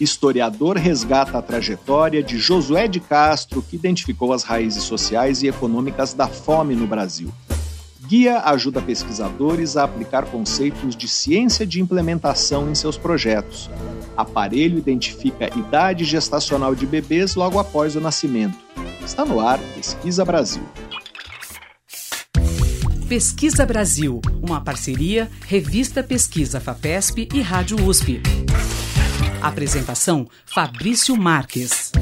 Historiador resgata a trajetória de Josué de Castro, que identificou as raízes sociais e econômicas da fome no Brasil. Guia ajuda pesquisadores a aplicar conceitos de ciência de implementação em seus projetos. Aparelho identifica idade gestacional de bebês logo após o nascimento. Está no ar Pesquisa Brasil. Pesquisa Brasil, uma parceria Revista Pesquisa FAPESP e Rádio USP. Apresentação Fabrício Marques.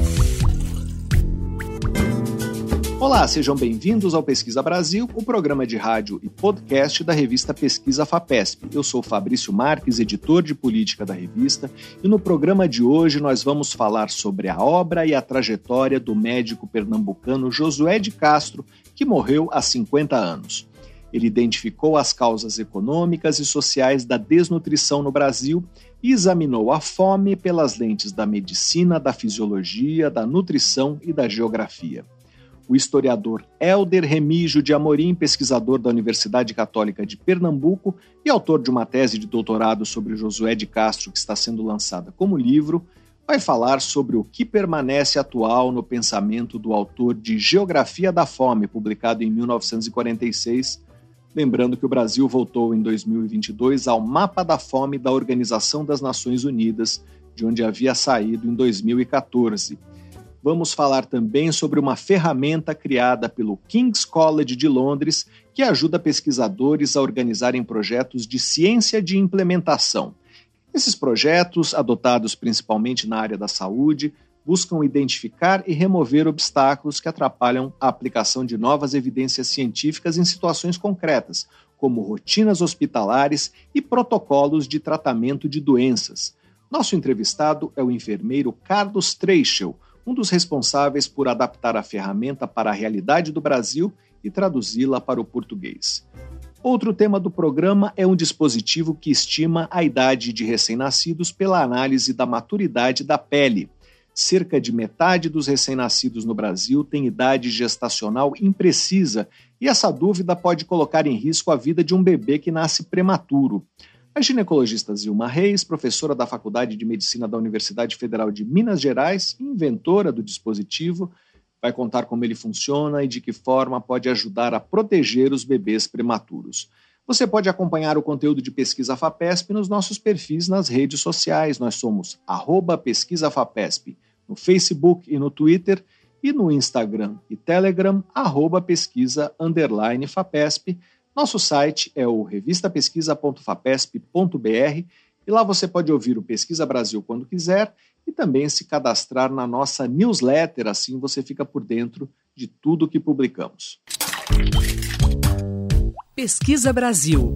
Olá, sejam bem-vindos ao Pesquisa Brasil, o programa de rádio e podcast da revista Pesquisa FAPESP. Eu sou Fabrício Marques, editor de política da revista, e no programa de hoje nós vamos falar sobre a obra e a trajetória do médico pernambucano Josué de Castro, que morreu há 50 anos. Ele identificou as causas econômicas e sociais da desnutrição no Brasil examinou a fome pelas lentes da medicina, da fisiologia, da nutrição e da geografia. O historiador Helder Remígio de Amorim, pesquisador da Universidade Católica de Pernambuco e autor de uma tese de doutorado sobre Josué de Castro que está sendo lançada como livro, vai falar sobre o que permanece atual no pensamento do autor de Geografia da Fome, publicado em 1946, Lembrando que o Brasil voltou em 2022 ao mapa da fome da Organização das Nações Unidas, de onde havia saído em 2014. Vamos falar também sobre uma ferramenta criada pelo King's College de Londres que ajuda pesquisadores a organizarem projetos de ciência de implementação. Esses projetos, adotados principalmente na área da saúde, buscam identificar e remover obstáculos que atrapalham a aplicação de novas evidências científicas em situações concretas, como rotinas hospitalares e protocolos de tratamento de doenças. Nosso entrevistado é o enfermeiro Carlos Treichel, um dos responsáveis por adaptar a ferramenta para a realidade do Brasil e traduzi-la para o português. Outro tema do programa é um dispositivo que estima a idade de recém-nascidos pela análise da maturidade da pele. Cerca de metade dos recém-nascidos no Brasil tem idade gestacional imprecisa e essa dúvida pode colocar em risco a vida de um bebê que nasce prematuro. A ginecologista Zilma Reis, professora da Faculdade de Medicina da Universidade Federal de Minas Gerais inventora do dispositivo, vai contar como ele funciona e de que forma pode ajudar a proteger os bebês prematuros. Você pode acompanhar o conteúdo de Pesquisa FAPESP nos nossos perfis nas redes sociais. Nós somos arroba Pesquisa FAPESP no Facebook e no Twitter e no Instagram e Telegram, arroba pesquisa underline FAPESP. Nosso site é o revistapesquisa.fapesp.br e lá você pode ouvir o Pesquisa Brasil quando quiser e também se cadastrar na nossa newsletter, assim você fica por dentro de tudo que publicamos. Pesquisa Brasil.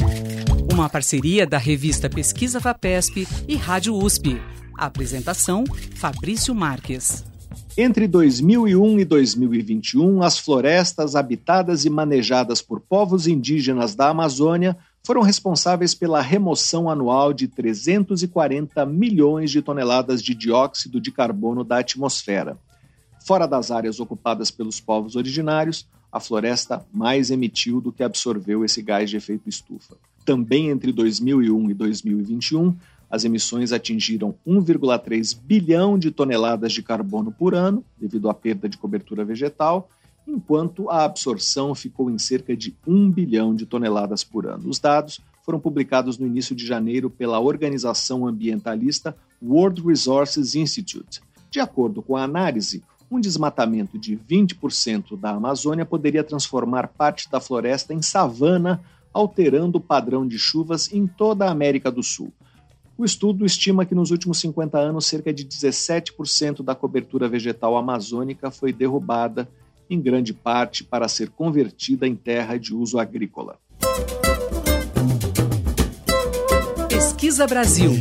Uma parceria da revista Pesquisa Fapesp e Rádio USP. apresentação: Fabrício Marques. Entre 2001 e 2021, as florestas habitadas e manejadas por povos indígenas da Amazônia foram responsáveis pela remoção anual de 340 milhões de toneladas de dióxido de carbono da atmosfera. Fora das áreas ocupadas pelos povos originários, a floresta mais emitiu do que absorveu esse gás de efeito estufa. Também entre 2001 e 2021, as emissões atingiram 1,3 bilhão de toneladas de carbono por ano, devido à perda de cobertura vegetal, enquanto a absorção ficou em cerca de 1 bilhão de toneladas por ano. Os dados foram publicados no início de janeiro pela organização ambientalista World Resources Institute. De acordo com a análise, um desmatamento de 20% da Amazônia poderia transformar parte da floresta em savana, alterando o padrão de chuvas em toda a América do Sul. O estudo estima que nos últimos 50 anos, cerca de 17% da cobertura vegetal amazônica foi derrubada, em grande parte para ser convertida em terra de uso agrícola. Pesquisa Brasil.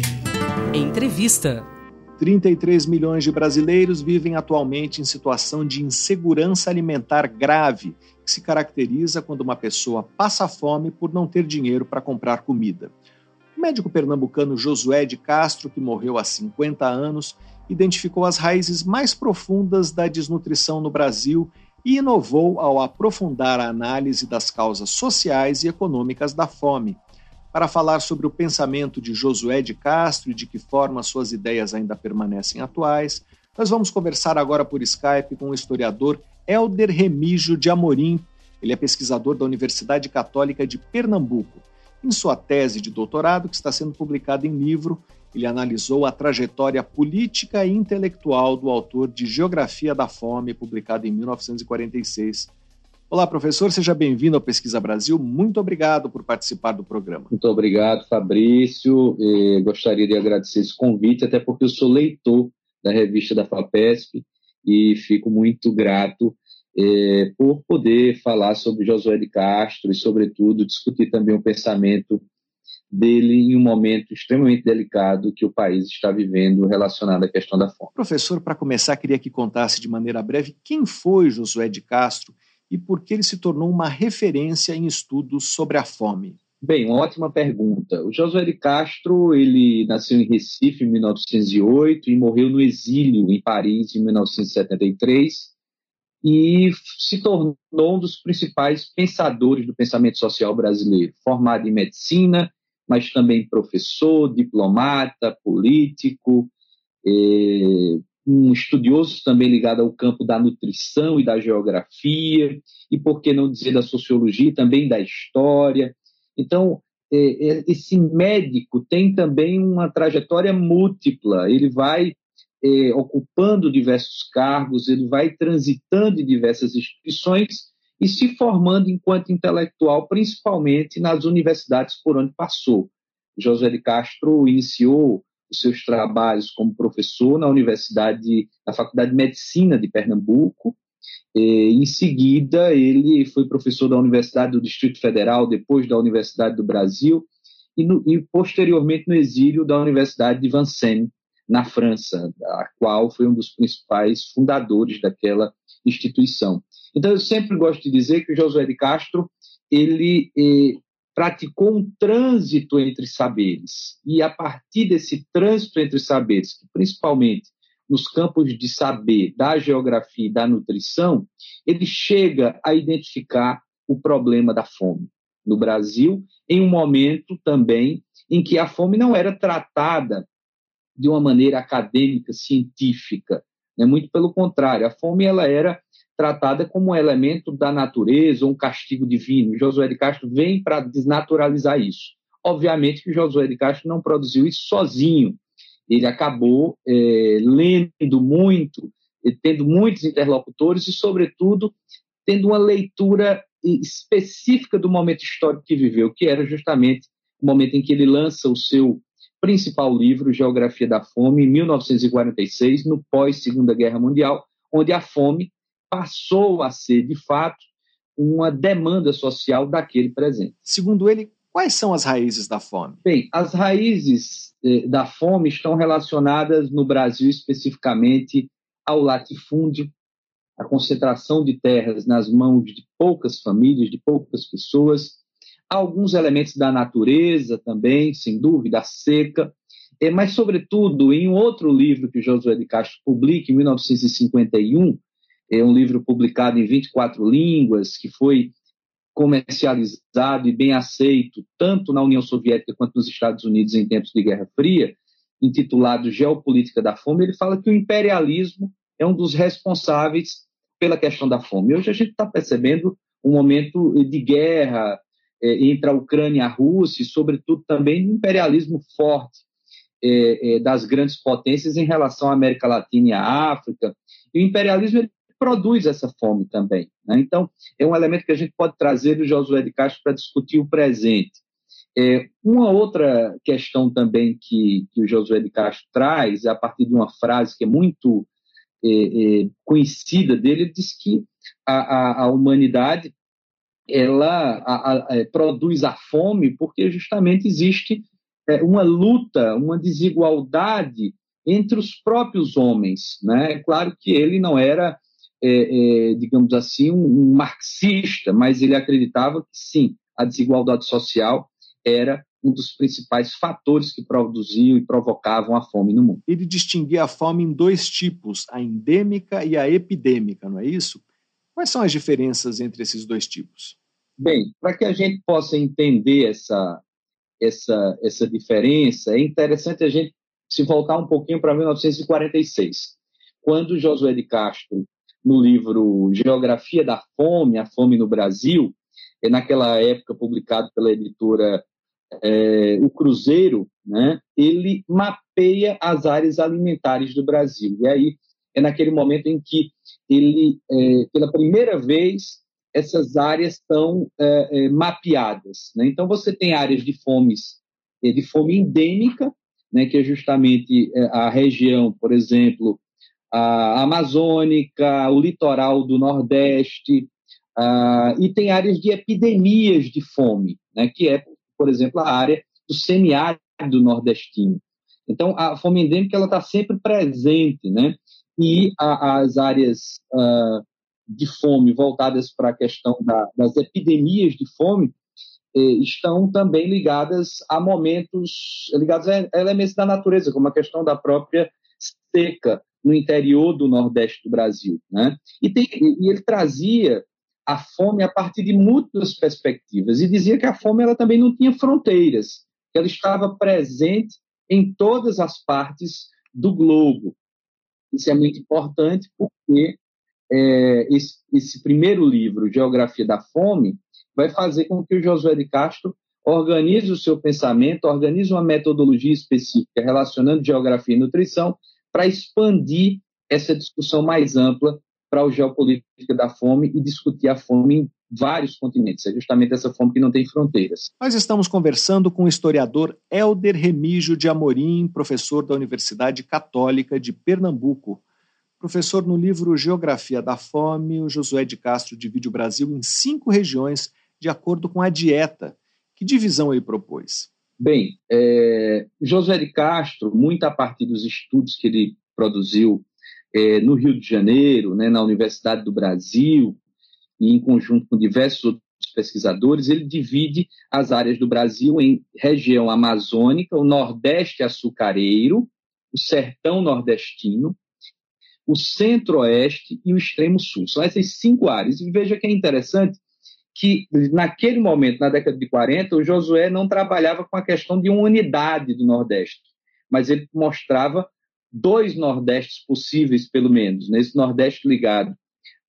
Entrevista. 33 milhões de brasileiros vivem atualmente em situação de insegurança alimentar grave, que se caracteriza quando uma pessoa passa fome por não ter dinheiro para comprar comida. O médico pernambucano Josué de Castro, que morreu há 50 anos, identificou as raízes mais profundas da desnutrição no Brasil e inovou ao aprofundar a análise das causas sociais e econômicas da fome. Para falar sobre o pensamento de Josué de Castro e de que forma suas ideias ainda permanecem atuais. Nós vamos conversar agora por Skype com o historiador Elder Remígio de Amorim. Ele é pesquisador da Universidade Católica de Pernambuco. Em sua tese de doutorado, que está sendo publicada em livro, ele analisou a trajetória política e intelectual do autor de Geografia da Fome, publicado em 1946. Olá, professor, seja bem-vindo ao Pesquisa Brasil. Muito obrigado por participar do programa. Muito obrigado, Fabrício. E gostaria de agradecer esse convite, até porque eu sou leitor da revista da FAPESP e fico muito grato é, por poder falar sobre Josué de Castro e, sobretudo, discutir também o pensamento dele em um momento extremamente delicado que o país está vivendo relacionado à questão da fome. Professor, para começar, queria que contasse de maneira breve quem foi Josué de Castro e por que ele se tornou uma referência em estudos sobre a fome? Bem, uma ótima pergunta. O Josué de Castro, ele nasceu em Recife em 1908 e morreu no exílio em Paris em 1973 e se tornou um dos principais pensadores do pensamento social brasileiro, formado em medicina, mas também professor, diplomata, político, eh, um estudioso também ligado ao campo da nutrição e da geografia, e por que não dizer da sociologia, também da história. Então, é, é, esse médico tem também uma trajetória múltipla, ele vai é, ocupando diversos cargos, ele vai transitando em diversas instituições e se formando enquanto intelectual, principalmente nas universidades por onde passou. José de Castro iniciou os seus trabalhos como professor na Universidade, na Faculdade de Medicina de Pernambuco. E, em seguida, ele foi professor da Universidade do Distrito Federal, depois da Universidade do Brasil, e, no, e posteriormente no exílio da Universidade de Vincennes, na França, a qual foi um dos principais fundadores daquela instituição. Então, eu sempre gosto de dizer que o Josué de Castro ele eh, praticou um trânsito entre saberes. E a partir desse trânsito entre saberes, principalmente nos campos de saber da geografia e da nutrição, ele chega a identificar o problema da fome no Brasil, em um momento também em que a fome não era tratada de uma maneira acadêmica, científica, né? muito pelo contrário, a fome ela era tratada como um elemento da natureza, um castigo divino. Josué de Castro vem para desnaturalizar isso. Obviamente que Josué de Castro não produziu isso sozinho. Ele acabou é, lendo muito, tendo muitos interlocutores e, sobretudo, tendo uma leitura específica do momento histórico que viveu, que era justamente o momento em que ele lança o seu principal livro, Geografia da Fome, em 1946, no pós-Segunda Guerra Mundial, onde a fome passou a ser, de fato, uma demanda social daquele presente. Segundo ele, quais são as raízes da fome? Bem, as raízes eh, da fome estão relacionadas no Brasil especificamente ao latifúndio, a concentração de terras nas mãos de poucas famílias, de poucas pessoas, alguns elementos da natureza também, sem dúvida, a seca, eh, mas, sobretudo, em outro livro que Josué de Castro publica, em 1951, é um livro publicado em 24 línguas, que foi comercializado e bem aceito tanto na União Soviética quanto nos Estados Unidos em tempos de Guerra Fria, intitulado Geopolítica da Fome, ele fala que o imperialismo é um dos responsáveis pela questão da fome. Hoje a gente está percebendo um momento de guerra é, entre a Ucrânia e a Rússia, e, sobretudo, também um imperialismo forte é, é, das grandes potências em relação à América Latina e à África. E o imperialismo produz essa fome também. Né? Então, é um elemento que a gente pode trazer do Josué de Castro para discutir o presente. É, uma outra questão também que, que o Josué de Castro traz, a partir de uma frase que é muito é, é, conhecida dele, ele diz que a, a, a humanidade ela a, é, produz a fome porque justamente existe é, uma luta, uma desigualdade entre os próprios homens. Né? É claro que ele não era é, é, digamos assim, um, um, marxista, mas ele acreditava que sim, a desigualdade social era um dos principais fatores que produziam e provocavam a fome no mundo. Ele distinguia a fome em dois tipos, a endêmica e a epidêmica, não é isso? Quais são as diferenças entre esses dois tipos? Bem, para que a gente possa entender essa, essa, essa diferença, é interessante a gente se voltar um pouquinho para 1946, quando Josué de Castro, no livro Geografia da Fome, a Fome no Brasil, é naquela época publicado pela editora é, O Cruzeiro, né, ele mapeia as áreas alimentares do Brasil. E aí é naquele momento em que ele, é, pela primeira vez, essas áreas estão é, é, mapeadas. Né? Então, você tem áreas de fomes, é, de fome endêmica, né, que é justamente é, a região, por exemplo, a amazônica, o litoral do Nordeste, e tem áreas de epidemias de fome, né, que é, por exemplo, a área do semiárido nordestino. Então, a fome endêmica está sempre presente, né? E a, as áreas uh, de fome voltadas para a questão da, das epidemias de fome eh, estão também ligadas a momentos ligados a elementos da natureza, como a questão da própria seca no interior do Nordeste do Brasil, né? E, tem, e ele trazia a fome a partir de muitas perspectivas e dizia que a fome ela também não tinha fronteiras, que ela estava presente em todas as partes do globo. Isso é muito importante porque é, esse, esse, primeiro livro, Geografia da Fome, vai fazer com que o Josué de Castro organize o seu pensamento, organize uma metodologia específica relacionando geografia e nutrição para expandir essa discussão mais ampla para a geopolítica da fome e discutir a fome vários continentes. É justamente essa fome que não tem fronteiras. Nós estamos conversando com o historiador Helder Remígio de Amorim, professor da Universidade Católica de Pernambuco. Professor, no livro Geografia da Fome, o Josué de Castro divide o Brasil em cinco regiões de acordo com a dieta. Que divisão ele propôs? Bem, é, Josué de Castro, muito a partir dos estudos que ele produziu é, no Rio de Janeiro, né, na Universidade do Brasil, e em conjunto com diversos outros pesquisadores, ele divide as áreas do Brasil em região amazônica, o Nordeste açucareiro, o Sertão nordestino, o centro-oeste e o extremo sul. São essas cinco áreas. E veja que é interessante que, naquele momento, na década de 40, o Josué não trabalhava com a questão de uma unidade do Nordeste, mas ele mostrava dois Nordestes possíveis, pelo menos. Nesse Nordeste ligado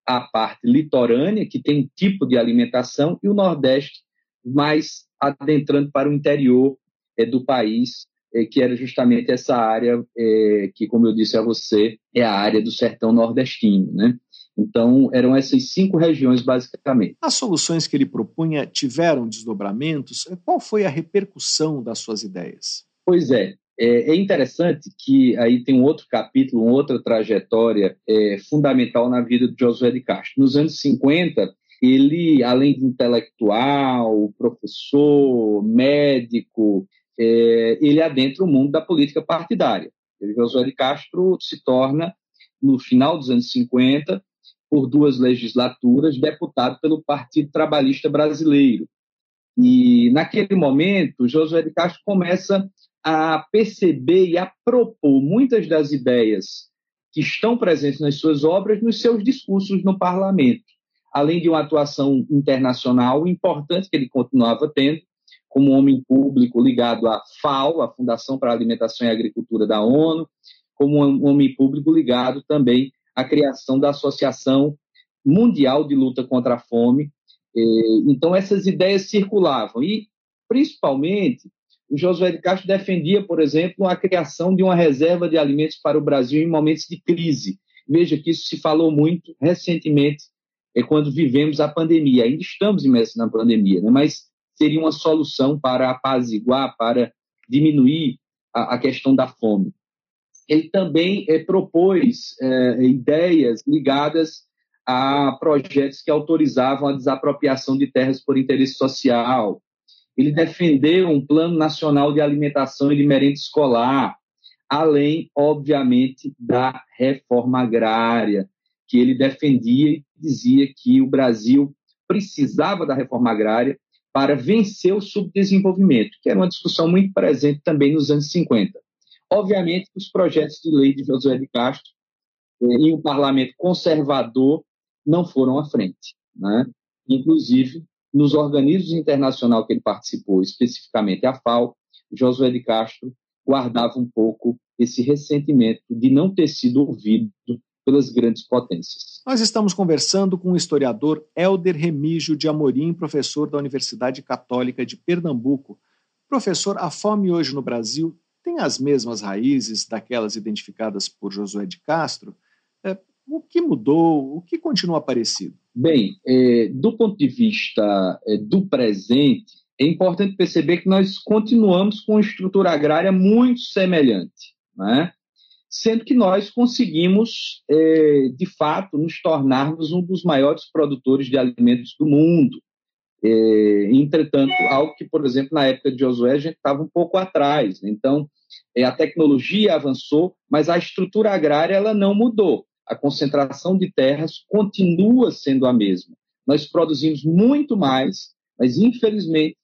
à parte litorânea, que tem um tipo de alimentação, e o Nordeste mais adentrando para o interior é, do país, é, que era justamente essa área é, que, como eu disse a você, é a área do sertão nordestino, né? Então, eram essas cinco regiões, basicamente. As soluções que ele propunha tiveram desdobramentos? Qual foi a repercussão das suas ideias? Pois é. É, interessante que aí tem um outro capítulo, uma outra trajetória é, fundamental na vida de Josué de Castro. Nos anos 50, ele, além de intelectual, professor, médico, é, ele adentra o mundo da política partidária. O Josué de Castro se torna, no final dos anos 50, por duas legislaturas, deputado pelo Partido Trabalhista Brasileiro. E, naquele momento, Josué de Castro começa a perceber e a propor muitas das ideias que estão presentes nas suas obras nos seus discursos no parlamento, além de uma atuação internacional importante que ele continuava tendo, como homem público ligado à FAO, a Fundação para a Alimentação e Agricultura da ONU, como um homem público ligado também à criação da Associação Mundial de Luta contra a Fome. Então, essas ideias circulavam e, principalmente, o Josué de Castro defendia, por exemplo, a criação de uma reserva de alimentos para o Brasil em momentos de crise. Veja que isso se falou muito recentemente, é quando vivemos a pandemia. Ainda estamos imersos na pandemia, né? mas seria uma solução para apaziguar, para diminuir a, a questão da fome. Ele também é, propôs é, ideias ligadas a projetos que autorizavam a desapropriação de terras por interesse social. Ele defendeu um plano nacional de alimentação e de merenda escolar, além, obviamente, da reforma agrária, que ele defendia e dizia que o Brasil precisava da reforma agrária para vencer o subdesenvolvimento, que era uma discussão muito presente também nos anos 50. Obviamente, os projetos de lei de Josué de Castro eh, em um parlamento conservador não foram à frente. Né? Inclusive, nos organismos internacionais que ele participou, especificamente a FAO, Josué de Castro guardava um pouco esse ressentimento de não ter sido ouvido pelas grandes potências. Nós estamos conversando com o historiador Helder Remígio de Amorim, professor da Universidade Católica de Pernambuco. Professor, a fome hoje no Brasil tem as mesmas raízes daquelas identificadas por Josué de Castro? É, o que mudou? O que continua parecido? Bem, é, do ponto de vista é, do presente, é importante perceber que nós continuamos com uma estrutura agrária muito semelhante, né? sendo que nós conseguimos, é, de fato, nos tornarmos um dos maiores produtores de alimentos do mundo. É, entretanto, algo que, por exemplo, na época de Josué, a gente estava um pouco atrás. Né? Então, é, a tecnologia avançou, mas a estrutura agrária ela não mudou. A concentração de terras continua sendo a mesma. Nós produzimos muito mais, mas infelizmente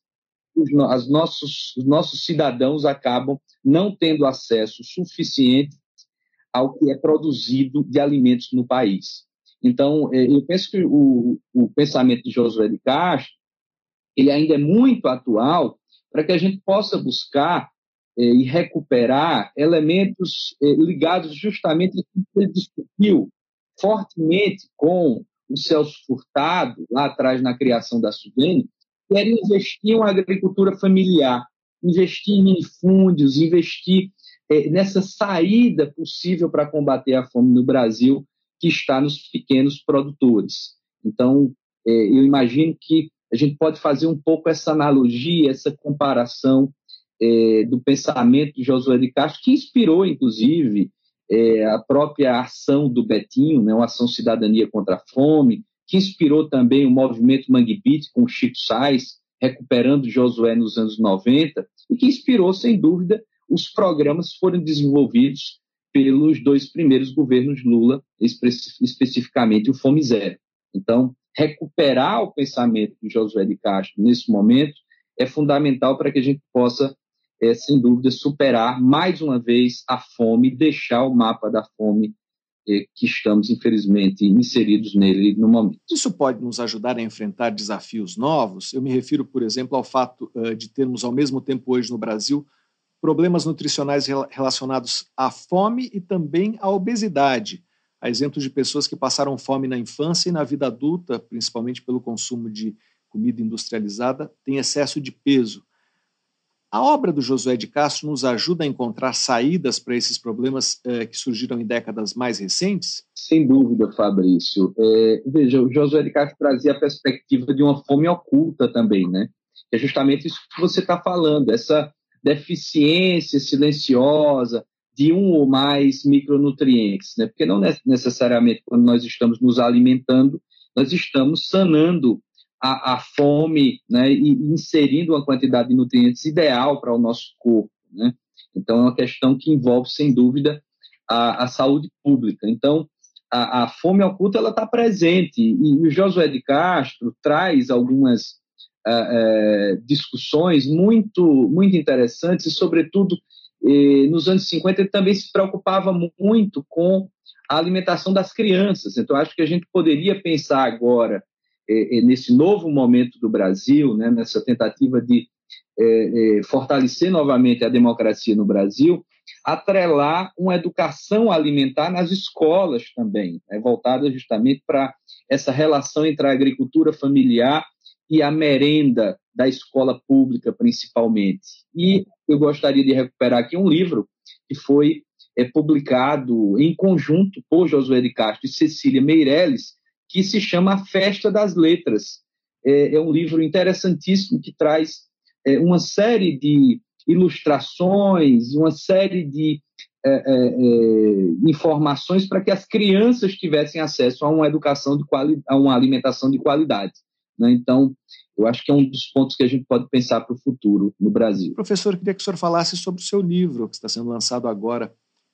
os, nossos, os nossos cidadãos acabam não tendo acesso suficiente ao que é produzido de alimentos no país. Então, é, eu penso que o, o pensamento de Josué de Castro ele ainda é muito atual para que a gente possa buscar e recuperar elementos é, ligados justamente ao que ele discutiu fortemente com o Celso Furtado, lá atrás na criação da Sudene, que era investir em uma agricultura familiar, investir em minifúndios, investir é, nessa saída possível para combater a fome no Brasil, que está nos pequenos produtores. Então, eu imagino que a gente pode fazer um pouco essa analogia, essa comparação é, do pensamento de Josué de Castro, que inspirou, inclusive, é, a própria ação do Betinho, né, uma ação cidadania contra a fome, que inspirou também o movimento Mangue Beat com Chico Sainz, recuperando Josué nos anos 90, e que inspirou, sem dúvida, os programas que foram desenvolvidos pelos dois primeiros governos Lula, espe especificamente o Fome Zero. Então, recuperar o pensamento de Josué de Castro nesse momento é fundamental para que a gente possa, é, sem dúvida, superar mais uma vez a fome, deixar o mapa da fome é, que estamos, infelizmente, inseridos nele no momento. Isso pode nos ajudar a enfrentar desafios novos? Eu me refiro, por exemplo, ao fato uh, de termos, ao mesmo tempo, hoje no Brasil, problemas nutricionais relacionados à fome e também à obesidade. Há exemplos de pessoas que passaram fome na infância e na vida adulta, principalmente pelo consumo de comida industrializada, têm excesso de peso. A obra do Josué de Castro nos ajuda a encontrar saídas para esses problemas eh, que surgiram em décadas mais recentes? Sem dúvida, Fabrício. É, veja, o Josué de Castro trazia a perspectiva de uma fome oculta também, né? É justamente isso que você está falando, essa deficiência silenciosa de um ou mais micronutrientes, né? Porque não necessariamente quando nós estamos nos alimentando, nós estamos sanando a, a fome né, e inserindo uma quantidade de nutrientes ideal para o nosso corpo. Né? Então, é uma questão que envolve, sem dúvida, a, a saúde pública. Então, a, a fome oculta ela está presente e o Josué de Castro traz algumas uh, uh, discussões muito muito interessantes e sobretudo eh, nos anos 50 ele também se preocupava muito com a alimentação das crianças então acho que a gente poderia pensar agora nesse novo momento do Brasil, né, nessa tentativa de é, é, fortalecer novamente a democracia no Brasil, atrelar uma educação alimentar nas escolas também, né, voltada justamente para essa relação entre a agricultura familiar e a merenda da escola pública, principalmente. E eu gostaria de recuperar aqui um livro que foi é, publicado em conjunto por Josué de Castro e Cecília Meirelles, que se chama A Festa das Letras. É, é um livro interessantíssimo que traz é, uma série de ilustrações, uma série de é, é, é informações para que as crianças tivessem acesso a uma educação de qualidade, a uma alimentação de qualidade. Né? Então, eu acho que é um dos pontos que a gente pode pensar para o futuro no Brasil. Professor, queria que o senhor falasse sobre o seu livro, que está sendo lançado agora.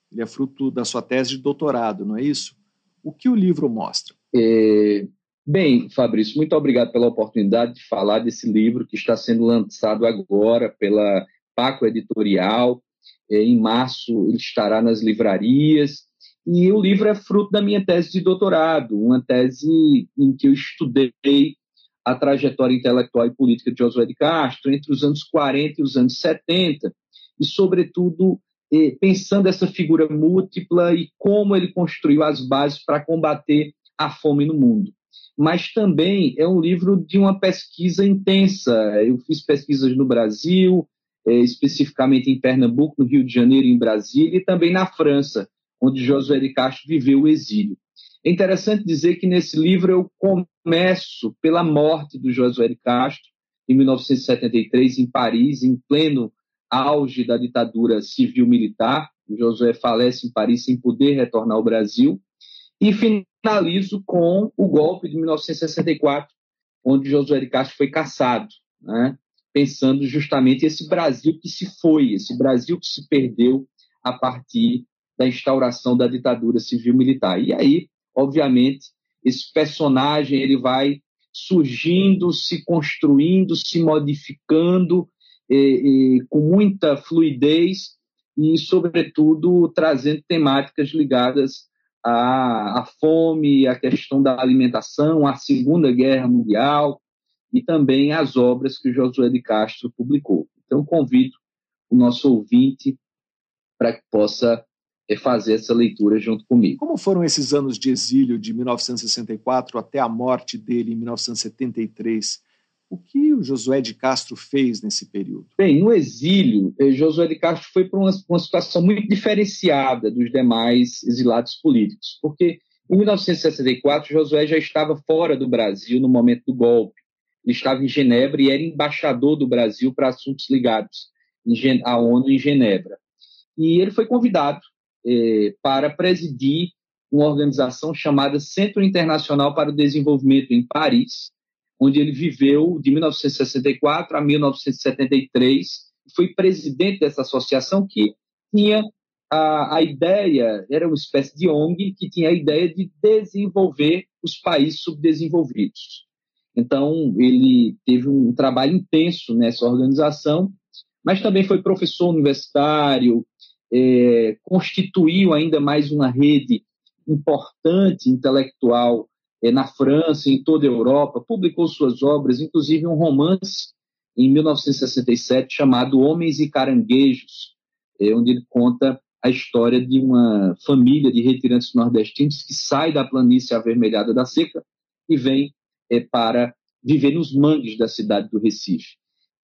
Ele é fruto da sua tese de doutorado, não é isso? O que o livro mostra? É, bem, Fabrício, muito obrigado pela oportunidade de falar desse livro que está sendo lançado agora pela Paco Editorial. É, em março ele estará nas livrarias. E o livro é fruto da minha tese de doutorado, uma tese em que eu estudei a trajetória intelectual e política de Josué de Castro entre os anos 40 e os anos 70, e, sobretudo, eh, pensando essa figura múltipla e como ele construiu as bases para combater a fome no mundo. Mas também é um livro de uma pesquisa intensa. Eu fiz pesquisas no Brasil, eh, especificamente em Pernambuco, no Rio de Janeiro, em Brasília, e também na França, onde Josué de Castro viveu o exílio. É interessante dizer que nesse livro eu começo pela morte do Josué de Castro, em 1973, em Paris, em pleno auge da ditadura civil-militar. Josué falece em Paris sem poder retornar ao Brasil. E finalizo com o golpe de 1964, onde Josué de Castro foi caçado, né? pensando justamente esse Brasil que se foi, esse Brasil que se perdeu a partir da instauração da ditadura civil-militar. E aí, obviamente, esse personagem ele vai surgindo, se construindo, se modificando com muita fluidez e, sobretudo, trazendo temáticas ligadas à, à fome, à questão da alimentação, à Segunda Guerra Mundial e também às obras que Josué de Castro publicou. Então, convido o nosso ouvinte para que possa é, fazer essa leitura junto comigo. Como foram esses anos de exílio de 1964 até a morte dele em 1973? O que o Josué de Castro fez nesse período? Bem, no exílio, eh, Josué de Castro foi para uma, uma situação muito diferenciada dos demais exilados políticos, porque em 1964 Josué já estava fora do Brasil no momento do golpe. Ele estava em Genebra e era embaixador do Brasil para assuntos ligados à ONU em Genebra. E ele foi convidado eh, para presidir uma organização chamada Centro Internacional para o Desenvolvimento em Paris, onde ele viveu de 1964 a 1973, foi presidente dessa associação que tinha a, a ideia, era uma espécie de ONG que tinha a ideia de desenvolver os países subdesenvolvidos. Então, ele teve um trabalho intenso nessa organização, mas também foi professor universitário, é, constituiu ainda mais uma rede importante intelectual na França, em toda a Europa, publicou suas obras, inclusive um romance em 1967 chamado Homens e Caranguejos, é, onde ele conta a história de uma família de retirantes nordestinos que sai da planície avermelhada da seca e vem é, para viver nos mangues da cidade do Recife.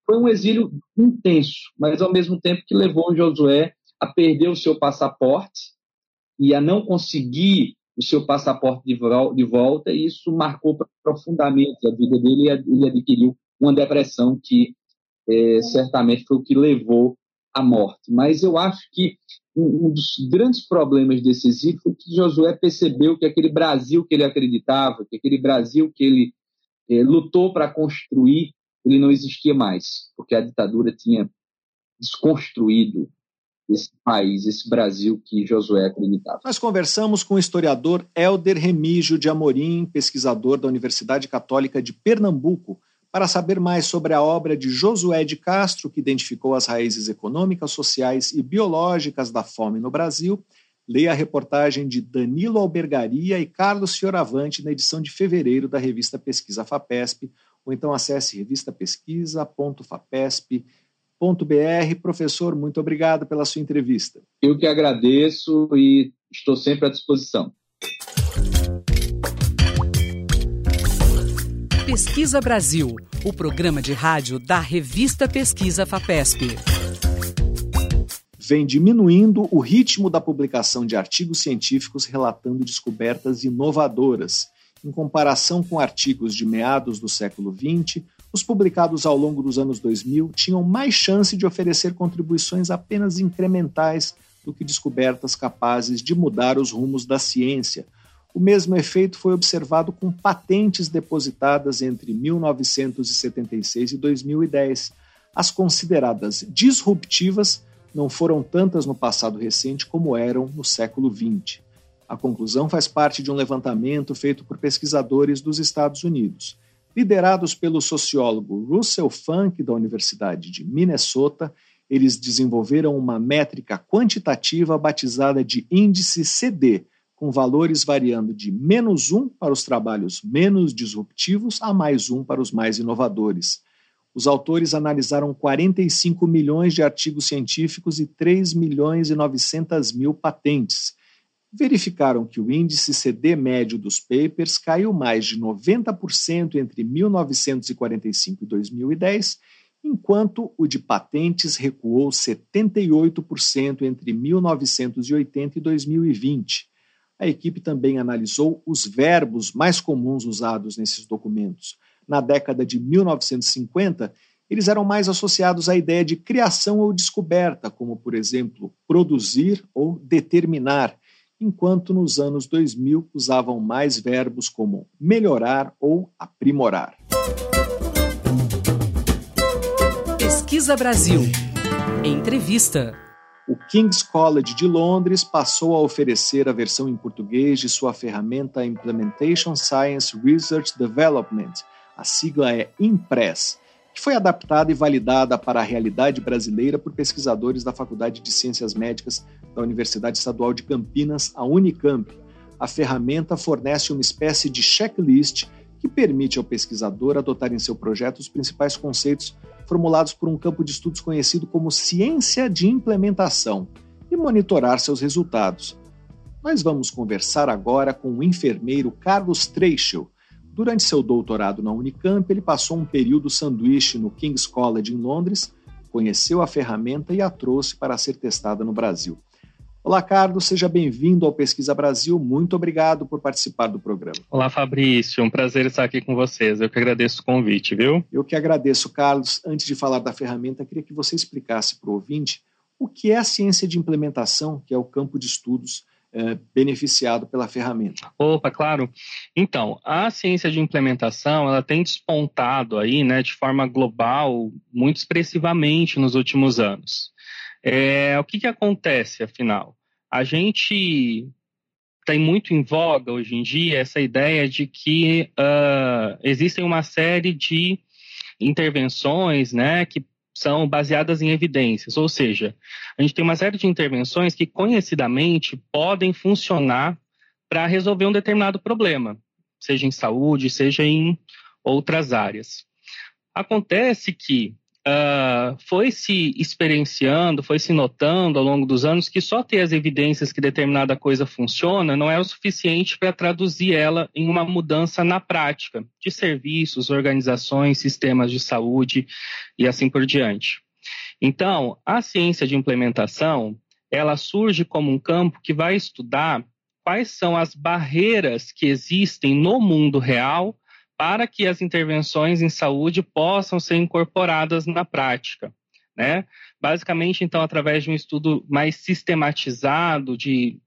Foi um exílio intenso, mas ao mesmo tempo que levou Josué a perder o seu passaporte e a não conseguir o seu passaporte de volta, e isso marcou profundamente a vida dele ele adquiriu uma depressão que é, certamente foi o que levou à morte. Mas eu acho que um, dos grandes problemas desse exílio foi que Josué percebeu que aquele Brasil que ele acreditava, que aquele Brasil que ele é, lutou para construir, ele não existia mais, porque a ditadura tinha desconstruído esse país, esse Brasil que Josué acreditava. Nós conversamos com o historiador Helder Remígio de Amorim, pesquisador da Universidade Católica de Pernambuco, para saber mais sobre a obra de Josué de Castro, que identificou as raízes econômicas, sociais e biológicas da fome no Brasil. Leia a reportagem de Danilo Albergaria e Carlos Fioravante na edição de fevereiro da revista Pesquisa FAPESP, ou então acesse revistapesquisa.fapesp.com br. Professor, muito obrigado pela sua entrevista. Eu que agradeço e estou sempre à disposição. Pesquisa Brasil, o programa de rádio da revista Pesquisa FAPESP. Vem diminuindo o ritmo da publicação de artigos científicos relatando descobertas inovadoras. Em comparação com artigos de meados do século XX, os publicados ao longo dos anos 2000 tinham mais chance de oferecer contribuições apenas incrementais do que descobertas capazes de mudar os rumos da ciência. O mesmo efeito foi observado com patentes depositadas entre 1976 e 2010. As consideradas disruptivas não foram tantas no passado recente como eram no século XX. A conclusão faz parte de um levantamento feito por pesquisadores dos Estados Unidos. Liderados pelo sociólogo Russell Funk, da Universidade de Minnesota, eles desenvolveram uma métrica quantitativa batizada de Índice CD, com valores variando de menos um para os trabalhos menos disruptivos a mais um para os mais inovadores. Os autores analisaram 45 milhões de artigos científicos e 3 milhões e 900 mil patentes. Verificaram que o índice CD médio dos papers caiu mais de 90% entre 1945 e 2010, enquanto o de patentes recuou 78% entre 1980 e 2020. A equipe também analisou os verbos mais comuns usados nesses documentos na década de 1950, eles eram mais associados à ideia de criação ou descoberta, como, por exemplo, produzir ou determinar, enquanto nos anos 2000 usavam mais verbos como melhorar ou aprimorar. Pesquisa Brasil. Entrevista. O King's College de Londres passou a oferecer a versão em português de sua ferramenta Implementation Science Research Development a sigla é IMPRESS, que foi adaptada e validada para a realidade brasileira por pesquisadores da Faculdade de Ciências Médicas da Universidade Estadual de Campinas, a Unicamp. A ferramenta fornece uma espécie de checklist que permite ao pesquisador adotar em seu projeto os principais conceitos formulados por um campo de estudos conhecido como ciência de implementação e monitorar seus resultados. Nós vamos conversar agora com o enfermeiro Carlos Treichel, Durante seu doutorado na Unicamp, ele passou um período sanduíche no King's College em Londres, conheceu a ferramenta e a trouxe para ser testada no Brasil. Olá, Carlos, seja bem-vindo ao Pesquisa Brasil. Muito obrigado por participar do programa. Olá, Fabrício. Um prazer estar aqui com vocês. Eu que agradeço o convite, viu? Eu que agradeço, Carlos. Antes de falar da ferramenta, queria que você explicasse para o ouvinte o que é a ciência de implementação, que é o campo de estudos é, beneficiado pela ferramenta. Opa, claro. Então, a ciência de implementação ela tem despontado aí, né, de forma global, muito expressivamente nos últimos anos. É, o que, que acontece, afinal? A gente tem muito em voga hoje em dia essa ideia de que uh, existem uma série de intervenções, né, que são baseadas em evidências, ou seja, a gente tem uma série de intervenções que conhecidamente podem funcionar para resolver um determinado problema, seja em saúde, seja em outras áreas. Acontece que uh, foi se experienciando, foi se notando ao longo dos anos que só ter as evidências que determinada coisa funciona não é o suficiente para traduzir ela em uma mudança na prática de serviços, organizações, sistemas de saúde e assim por diante. Então, a ciência de implementação, ela surge como um campo que vai estudar quais são as barreiras que existem no mundo real para que as intervenções em saúde possam ser incorporadas na prática. Né? Basicamente, então, através de um estudo mais sistematizado de,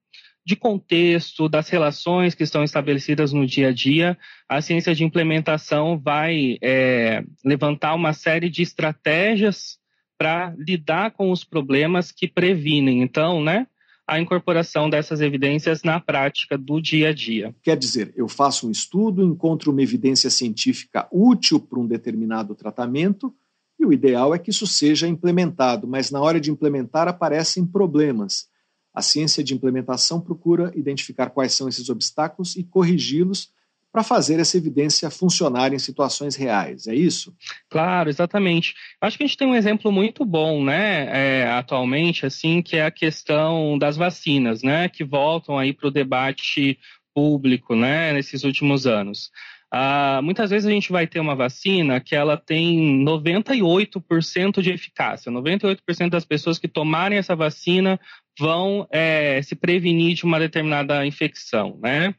de contexto, das relações que estão estabelecidas no dia a dia, a ciência de implementação vai é, levantar uma série de estratégias para lidar com os problemas que previnem. Então, né? A incorporação dessas evidências na prática do dia a dia. Quer dizer, eu faço um estudo, encontro uma evidência científica útil para um determinado tratamento, e o ideal é que isso seja implementado, mas na hora de implementar aparecem problemas. A ciência de implementação procura identificar quais são esses obstáculos e corrigi-los para fazer essa evidência funcionar em situações reais, é isso? Claro, exatamente. Acho que a gente tem um exemplo muito bom, né, é, atualmente, assim, que é a questão das vacinas, né, que voltam aí para o debate público, né, nesses últimos anos. Ah, muitas vezes a gente vai ter uma vacina que ela tem 98% de eficácia. 98% das pessoas que tomarem essa vacina vão é, se prevenir de uma determinada infecção, né?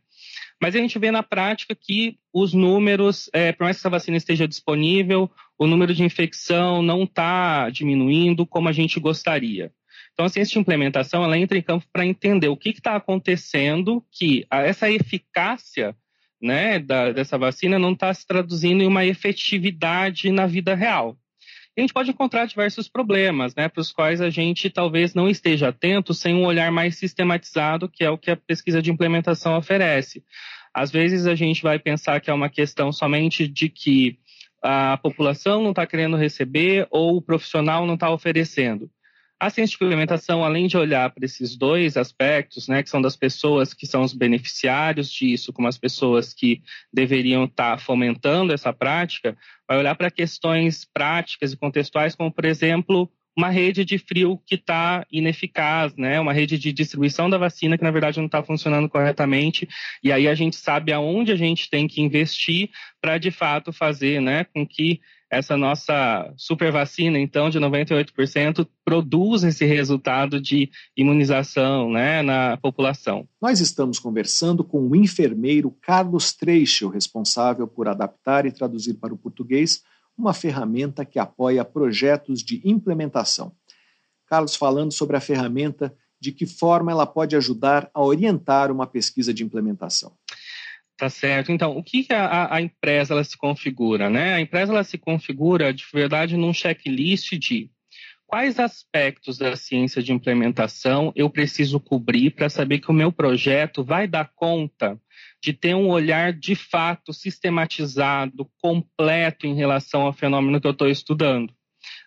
Mas a gente vê na prática que os números, é, por mais que essa vacina esteja disponível, o número de infecção não está diminuindo como a gente gostaria. Então, a ciência de implementação ela entra em campo para entender o que está acontecendo, que essa eficácia né, da, dessa vacina não está se traduzindo em uma efetividade na vida real. A gente pode encontrar diversos problemas, né, para os quais a gente talvez não esteja atento sem um olhar mais sistematizado, que é o que a pesquisa de implementação oferece. Às vezes a gente vai pensar que é uma questão somente de que a população não está querendo receber ou o profissional não está oferecendo. A ciência de implementação, além de olhar para esses dois aspectos, né, que são das pessoas que são os beneficiários disso, como as pessoas que deveriam estar fomentando essa prática, vai olhar para questões práticas e contextuais, como, por exemplo, uma rede de frio que está ineficaz, né? Uma rede de distribuição da vacina que na verdade não está funcionando corretamente. E aí a gente sabe aonde a gente tem que investir para de fato fazer, né, com que essa nossa super vacina, então, de 98%, produz esse resultado de imunização né, na população. Nós estamos conversando com o enfermeiro Carlos Treichel, responsável por adaptar e traduzir para o português uma ferramenta que apoia projetos de implementação. Carlos, falando sobre a ferramenta, de que forma ela pode ajudar a orientar uma pesquisa de implementação? Tá certo. Então, o que a, a empresa ela se configura? Né? A empresa ela se configura, de verdade, num checklist de quais aspectos da ciência de implementação eu preciso cobrir para saber que o meu projeto vai dar conta de ter um olhar de fato sistematizado, completo em relação ao fenômeno que eu estou estudando.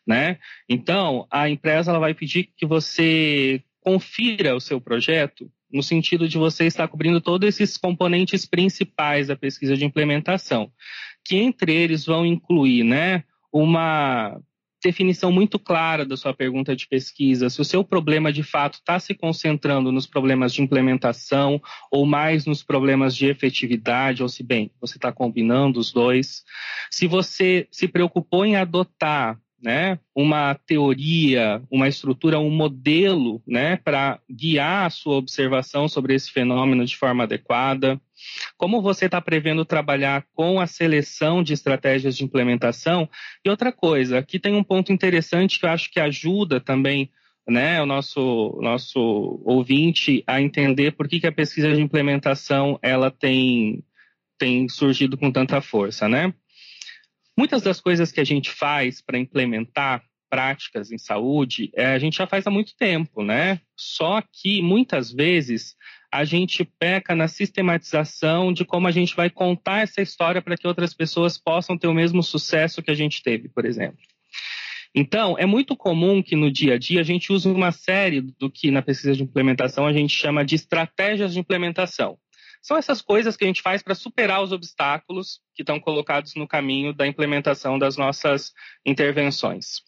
Né? Então, a empresa ela vai pedir que você confira o seu projeto no sentido de você estar cobrindo todos esses componentes principais da pesquisa de implementação, que entre eles vão incluir né, uma definição muito clara da sua pergunta de pesquisa, se o seu problema de fato está se concentrando nos problemas de implementação ou mais nos problemas de efetividade, ou se bem, você está combinando os dois, se você se preocupou em adotar né, uma teoria, uma estrutura, um modelo né, para guiar a sua observação sobre esse fenômeno de forma adequada. Como você está prevendo trabalhar com a seleção de estratégias de implementação? E outra coisa, aqui tem um ponto interessante que eu acho que ajuda também né, o nosso, nosso ouvinte a entender por que, que a pesquisa de implementação ela tem, tem surgido com tanta força. Né? Muitas das coisas que a gente faz para implementar práticas em saúde, é, a gente já faz há muito tempo, né? Só que muitas vezes a gente peca na sistematização de como a gente vai contar essa história para que outras pessoas possam ter o mesmo sucesso que a gente teve, por exemplo. Então, é muito comum que no dia a dia a gente use uma série do que na pesquisa de implementação a gente chama de estratégias de implementação. São essas coisas que a gente faz para superar os obstáculos que estão colocados no caminho da implementação das nossas intervenções.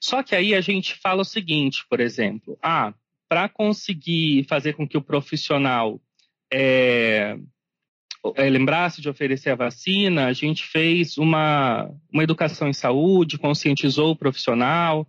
Só que aí a gente fala o seguinte, por exemplo, ah, para conseguir fazer com que o profissional é, é, lembrasse de oferecer a vacina, a gente fez uma, uma educação em saúde, conscientizou o profissional,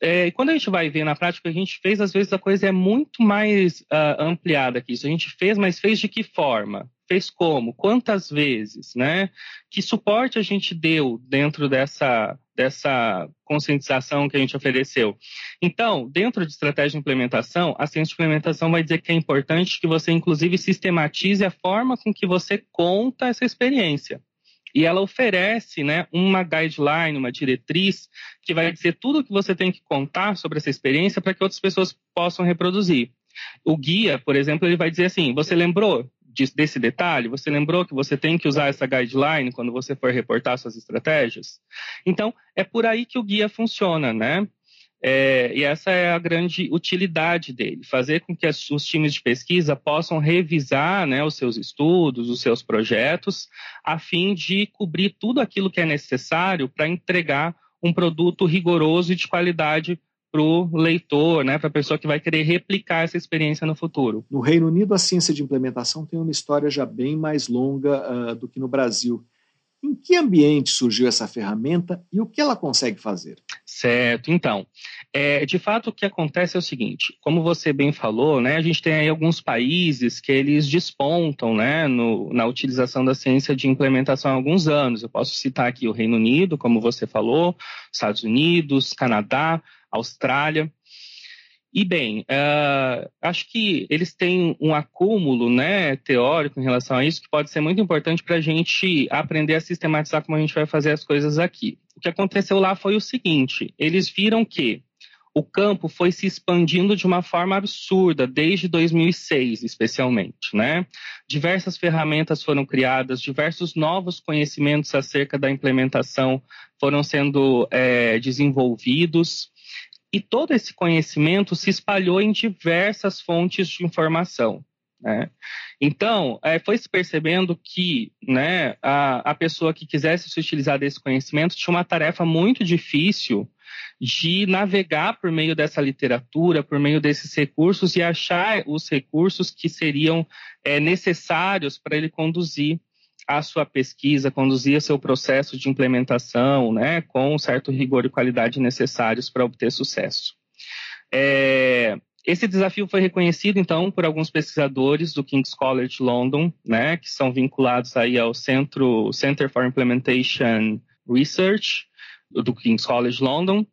é, quando a gente vai ver na prática, a gente fez, às vezes a coisa é muito mais uh, ampliada que isso. A gente fez, mas fez de que forma? Fez como? Quantas vezes? Né? Que suporte a gente deu dentro dessa, dessa conscientização que a gente ofereceu? Então, dentro de estratégia de implementação, a ciência de implementação vai dizer que é importante que você, inclusive, sistematize a forma com que você conta essa experiência e ela oferece né, uma guideline, uma diretriz, que vai dizer tudo o que você tem que contar sobre essa experiência para que outras pessoas possam reproduzir. O guia, por exemplo, ele vai dizer assim: você lembrou desse detalhe? Você lembrou que você tem que usar essa guideline quando você for reportar suas estratégias? Então, é por aí que o guia funciona, né? É, e essa é a grande utilidade dele, fazer com que as, os times de pesquisa possam revisar né, os seus estudos, os seus projetos, a fim de cobrir tudo aquilo que é necessário para entregar um produto rigoroso e de qualidade para o leitor, né, para a pessoa que vai querer replicar essa experiência no futuro. No Reino Unido, a ciência de implementação tem uma história já bem mais longa uh, do que no Brasil. Em que ambiente surgiu essa ferramenta e o que ela consegue fazer? Certo, então, é, de fato o que acontece é o seguinte, como você bem falou, né, a gente tem aí alguns países que eles despontam né, no, na utilização da ciência de implementação há alguns anos. Eu posso citar aqui o Reino Unido, como você falou, Estados Unidos, Canadá, Austrália. E bem, uh, acho que eles têm um acúmulo né, teórico em relação a isso que pode ser muito importante para a gente aprender a sistematizar como a gente vai fazer as coisas aqui. O que aconteceu lá foi o seguinte: eles viram que o campo foi se expandindo de uma forma absurda desde 2006, especialmente, né? Diversas ferramentas foram criadas, diversos novos conhecimentos acerca da implementação foram sendo é, desenvolvidos E todo esse conhecimento se espalhou em diversas fontes de informação. Né? Então, é, foi se percebendo que né, a, a pessoa que quisesse se utilizar desse conhecimento tinha uma tarefa muito difícil de navegar por meio dessa literatura, por meio desses recursos e achar os recursos que seriam é, necessários para ele conduzir a sua pesquisa, conduzir o seu processo de implementação, né, com um certo rigor e qualidade necessários para obter sucesso. É, esse desafio foi reconhecido, então, por alguns pesquisadores do King's College London, né, que são vinculados aí ao Centro, Center for Implementation Research do King's College London,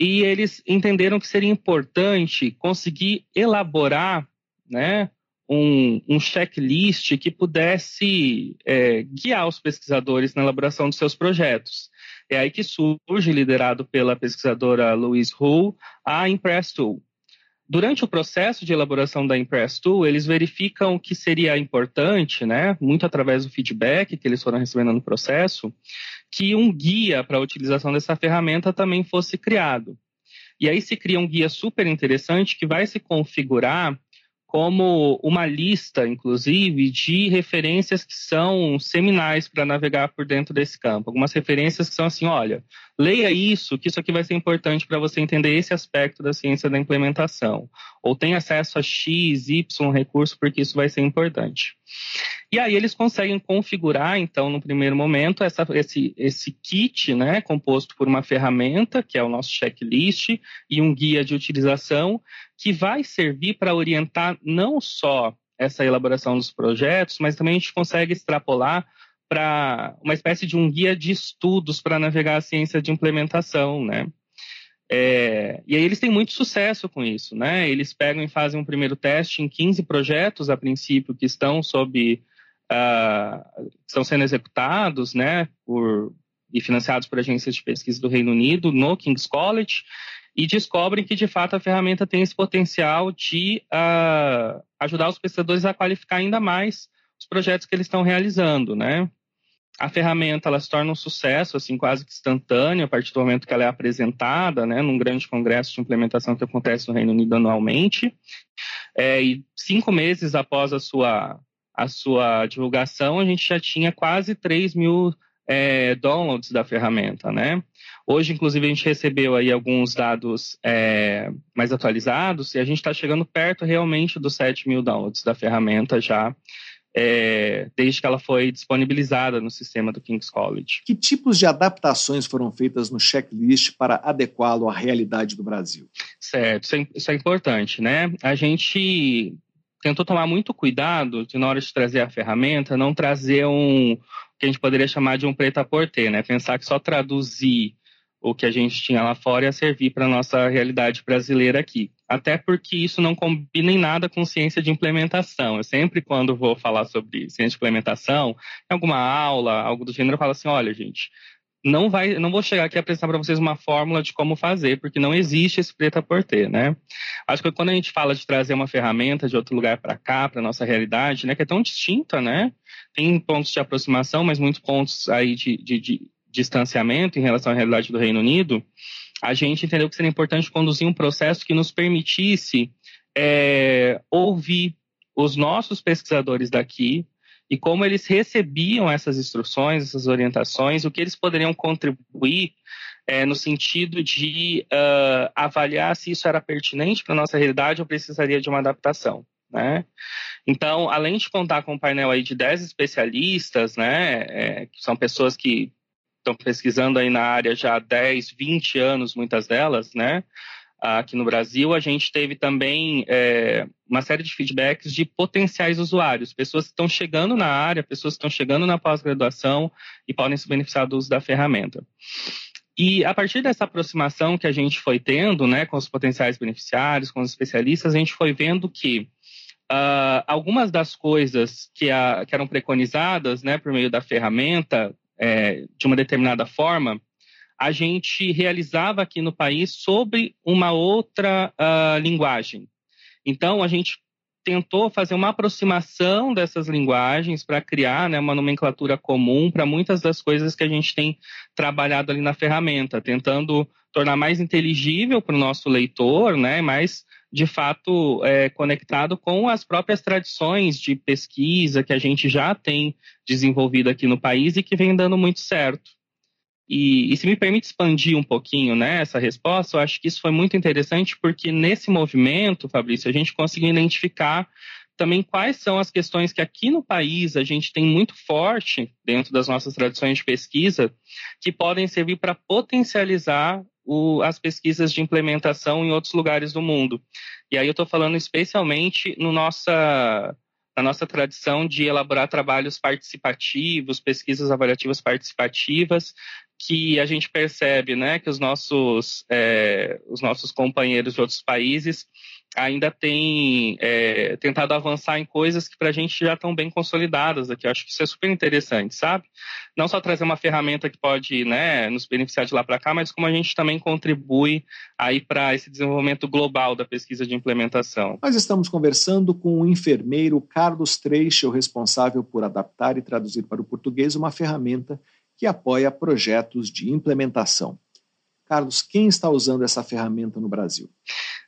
e eles entenderam que seria importante conseguir elaborar, né, um, um checklist que pudesse é, guiar os pesquisadores na elaboração dos seus projetos. É aí que surge, liderado pela pesquisadora Louise Hull, a Impress Tool. Durante o processo de elaboração da Impress Tool, eles verificam que seria importante, né, muito através do feedback que eles foram recebendo no processo, que um guia para a utilização dessa ferramenta também fosse criado. E aí se cria um guia super interessante que vai se configurar como uma lista, inclusive, de referências que são seminais para navegar por dentro desse campo. Algumas referências que são assim, olha, leia isso, que isso aqui vai ser importante para você entender esse aspecto da ciência da implementação. Ou tenha acesso a X, Y recurso, porque isso vai ser importante. E aí eles conseguem configurar, então, no primeiro momento, essa, esse, esse kit, né, composto por uma ferramenta, que é o nosso checklist, e um guia de utilização, que vai servir para orientar não só essa elaboração dos projetos, mas também a gente consegue extrapolar para uma espécie de um guia de estudos para navegar a ciência de implementação, né? É, e aí eles têm muito sucesso com isso, né? Eles pegam e fazem um primeiro teste em 15 projetos, a princípio, que estão sob uh, estão sendo executados, né, por, e financiados por agências de pesquisa do Reino Unido no King's College e descobrem que de fato a ferramenta tem esse potencial de uh, ajudar os pesquisadores a qualificar ainda mais os projetos que eles estão realizando, né? A ferramenta ela se torna um sucesso, assim, quase que instantâneo, a partir do momento que ela é apresentada, né, num grande congresso de implementação que acontece no Reino Unido anualmente. É, e cinco meses após a sua a sua divulgação, a gente já tinha quase 3 mil é, downloads da ferramenta, né? Hoje, inclusive, a gente recebeu aí alguns dados é, mais atualizados e a gente está chegando perto realmente dos 7 mil downloads da ferramenta já, é, desde que ela foi disponibilizada no sistema do King's College. Que tipos de adaptações foram feitas no checklist para adequá-lo à realidade do Brasil? Certo, isso é, isso é importante, né? A gente tentou tomar muito cuidado de, na hora de trazer a ferramenta, não trazer um que a gente poderia chamar de um preta porter, né? Pensar que só traduzir o que a gente tinha lá fora ia servir para a nossa realidade brasileira aqui. Até porque isso não combina em nada com ciência de implementação. Eu sempre, quando vou falar sobre ciência de implementação, em alguma aula, algo do gênero, eu falo assim: olha, gente, não vai, não vou chegar aqui a apresentar para vocês uma fórmula de como fazer, porque não existe esse preta por ter, né? Acho que quando a gente fala de trazer uma ferramenta de outro lugar para cá, para nossa realidade, né, que é tão distinta, né? Tem pontos de aproximação, mas muitos pontos aí de, de, de distanciamento em relação à realidade do Reino Unido. A gente entendeu que seria importante conduzir um processo que nos permitisse é, ouvir os nossos pesquisadores daqui, e como eles recebiam essas instruções, essas orientações, o que eles poderiam contribuir é, no sentido de uh, avaliar se isso era pertinente para a nossa realidade ou precisaria de uma adaptação. Né? Então, além de contar com um painel aí de 10 especialistas, né, é, que são pessoas que estão pesquisando aí na área já há 10, 20 anos, muitas delas, né? Aqui no Brasil, a gente teve também é, uma série de feedbacks de potenciais usuários, pessoas que estão chegando na área, pessoas que estão chegando na pós-graduação e podem se beneficiar do uso da ferramenta. E a partir dessa aproximação que a gente foi tendo né, com os potenciais beneficiários, com os especialistas, a gente foi vendo que uh, algumas das coisas que, a, que, eram preconizadas né, por meio da ferramenta, é, de uma determinada forma, a gente realizava aqui no país sobre uma outra uh, linguagem. Então, a gente tentou fazer uma aproximação dessas linguagens para criar né, uma nomenclatura comum para muitas das coisas que a gente tem trabalhado ali na ferramenta, tentando tornar mais inteligível para o nosso leitor, né? Mais de fato é, conectado com as próprias tradições de pesquisa que a gente já tem desenvolvido aqui no país e que vem dando muito certo. E, e, se me permite expandir um pouquinho né, essa resposta, eu acho que isso foi muito interessante porque nesse movimento, Fabrício, a gente conseguiu identificar também quais são as questões que aqui no país a gente tem muito forte dentro das nossas tradições de pesquisa que podem servir para potencializar o, as pesquisas de implementação em outros lugares do mundo. E aí eu estou falando especialmente no nossa, na nossa tradição de elaborar trabalhos participativos, pesquisas avaliativas participativas, que a gente percebe né, que os nossos, é, os nossos companheiros de outros países ainda têm é, tentado avançar em coisas que para a gente já estão bem consolidadas aqui. Eu acho que isso é super interessante, sabe? Não só trazer uma ferramenta que pode né, nos beneficiar de lá para cá, mas como a gente também contribui aí para esse desenvolvimento global da pesquisa de implementação. Nós estamos conversando com o enfermeiro Carlos Treichel, responsável por adaptar e traduzir para o português uma ferramenta que apoia projetos de implementação. Carlos, quem está usando essa ferramenta no Brasil?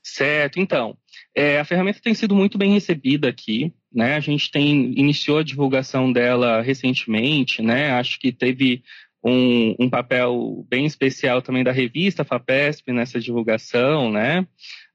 Certo, então, é, a ferramenta tem sido muito bem recebida aqui, né? A gente tem iniciou a divulgação dela recentemente, né? Acho que teve um, um papel bem especial também da revista FAPESP nessa divulgação, né?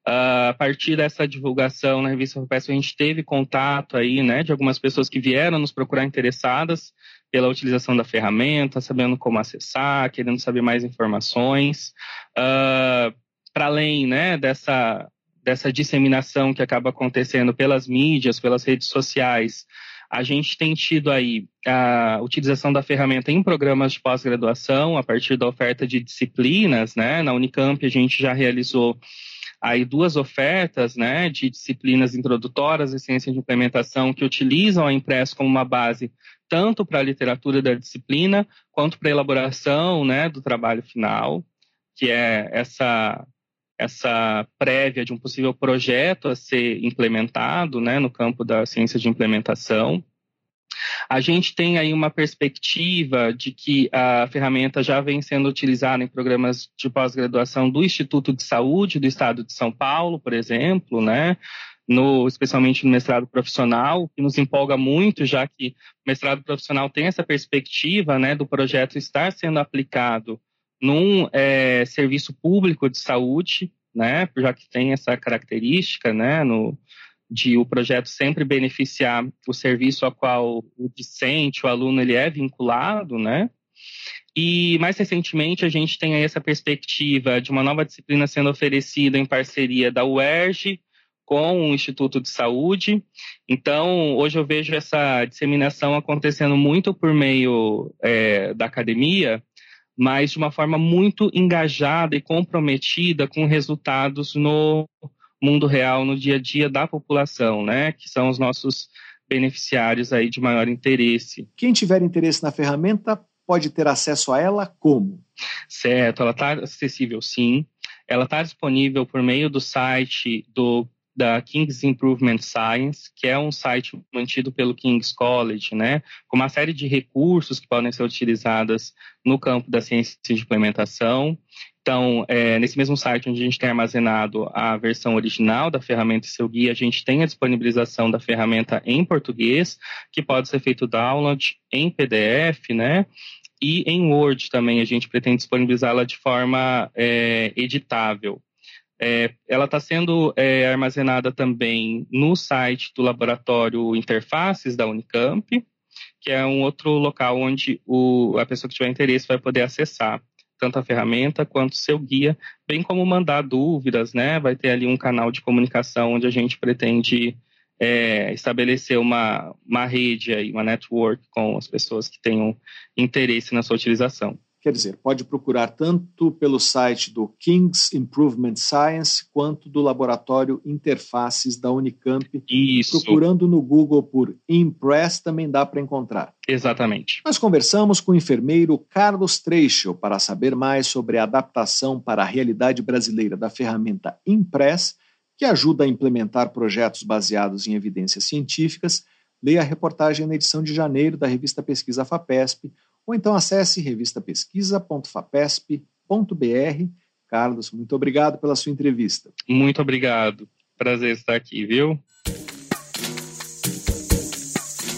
Uh, a partir dessa divulgação na revista FAPESP, a gente teve contato aí, né, de algumas pessoas que vieram nos procurar interessadas pela utilização da ferramenta, sabendo como acessar, querendo saber mais informações. Uh, Para além né, dessa, dessa disseminação que acaba acontecendo pelas mídias, pelas redes sociais, a gente tem tido aí a utilização da ferramenta em programas de pós-graduação, a partir da oferta de disciplinas, né? Na Unicamp a gente já realizou aí duas ofertas, né, de disciplinas introdutórias e ciência de implementação que utilizam a impresso como uma base tanto para a literatura da disciplina quanto para a elaboração né, do trabalho final, que é essa, essa prévia de um possível projeto a ser implementado né, no campo da ciência de implementação. A gente tem aí uma perspectiva de que a ferramenta já vem sendo utilizada em programas de pós-graduação do Instituto de Saúde do Estado de São Paulo, por exemplo, né? No, especialmente no mestrado profissional, que nos empolga muito, já que o mestrado profissional tem essa perspectiva né, do projeto estar sendo aplicado num é, serviço público de saúde, né, já que tem essa característica né, no, de o projeto sempre beneficiar o serviço ao qual o discente, o aluno, ele é vinculado, né? E mais recentemente a gente tem essa perspectiva de uma nova disciplina sendo oferecida em parceria da UERJ com o Instituto de Saúde. Então, hoje eu vejo essa disseminação acontecendo muito por meio é, da academia, mas de uma forma muito engajada e comprometida com resultados no mundo real, no dia a dia da população, né? Que são os nossos beneficiários aí de maior interesse. Quem tiver interesse na ferramenta pode ter acesso a ela como? Certo, ela está acessível sim. Ela está disponível por meio do site do da King's Improvement Science, que é um site mantido pelo King's College, né, com uma série de recursos que podem ser utilizados no campo da ciência de implementação. Então, é, nesse mesmo site onde a gente tem armazenado a versão original da ferramenta e seu guia, a gente tem a disponibilização da ferramenta em português, que pode ser feito download em PDF, né? E em Word também a gente pretende disponibilizá-la de forma é, editável. É, ela está sendo é, armazenada também no site do laboratório Interfaces da Unicamp, que é um outro local onde o, a pessoa que tiver interesse vai poder acessar tanto a ferramenta quanto seu guia, bem como mandar dúvidas, né? Vai ter ali um canal de comunicação onde a gente pretende é, estabelecer uma, uma rede aí, uma network com as pessoas que tenham interesse na sua utilização. Quer dizer, pode procurar tanto pelo site do King's Improvement Science quanto do laboratório Interfaces da Unicamp. Isso. Procurando no Google por Impress também dá para encontrar. Exatamente. Nós conversamos com o enfermeiro Carlos Treichel para saber mais sobre a adaptação para a realidade brasileira da ferramenta Impress, que ajuda a implementar projetos baseados em evidências científicas. Leia a reportagem na edição de janeiro da revista Pesquisa FAPESP ou então acesse revistapesquisa.fapesp.br. Carlos, muito obrigado pela sua entrevista. Muito obrigado. Prazer estar aqui, viu?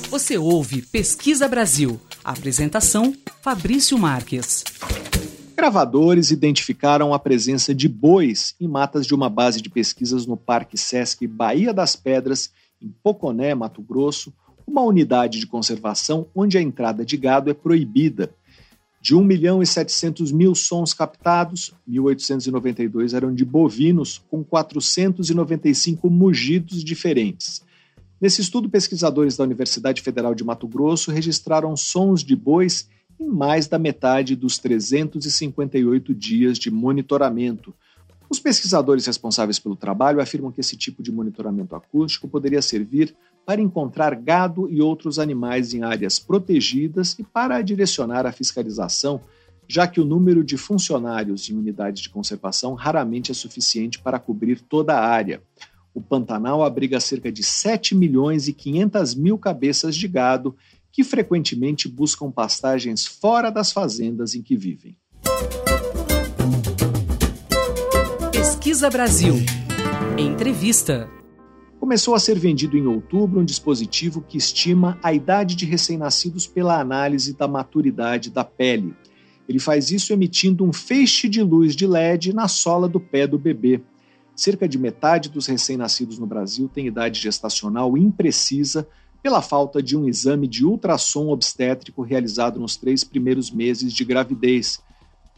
Você ouve Pesquisa Brasil. Apresentação: Fabrício Marques. Gravadores identificaram a presença de bois em matas de uma base de pesquisas no Parque Sesc Bahia das Pedras, em Poconé, Mato Grosso, uma unidade de conservação onde a entrada de gado é proibida. De 1 milhão e 700 mil sons captados, 1.892 eram de bovinos, com 495 mugidos diferentes. Nesse estudo, pesquisadores da Universidade Federal de Mato Grosso registraram sons de bois em mais da metade dos 358 dias de monitoramento. Os pesquisadores responsáveis pelo trabalho afirmam que esse tipo de monitoramento acústico poderia servir para encontrar gado e outros animais em áreas protegidas e para direcionar a fiscalização, já que o número de funcionários em unidades de conservação raramente é suficiente para cobrir toda a área. O Pantanal abriga cerca de 7 milhões e 500 mil cabeças de gado que frequentemente buscam pastagens fora das fazendas em que vivem. Pesquisa Brasil. Entrevista. Começou a ser vendido em outubro um dispositivo que estima a idade de recém-nascidos pela análise da maturidade da pele. Ele faz isso emitindo um feixe de luz de LED na sola do pé do bebê. Cerca de metade dos recém-nascidos no Brasil tem idade gestacional imprecisa pela falta de um exame de ultrassom obstétrico realizado nos três primeiros meses de gravidez.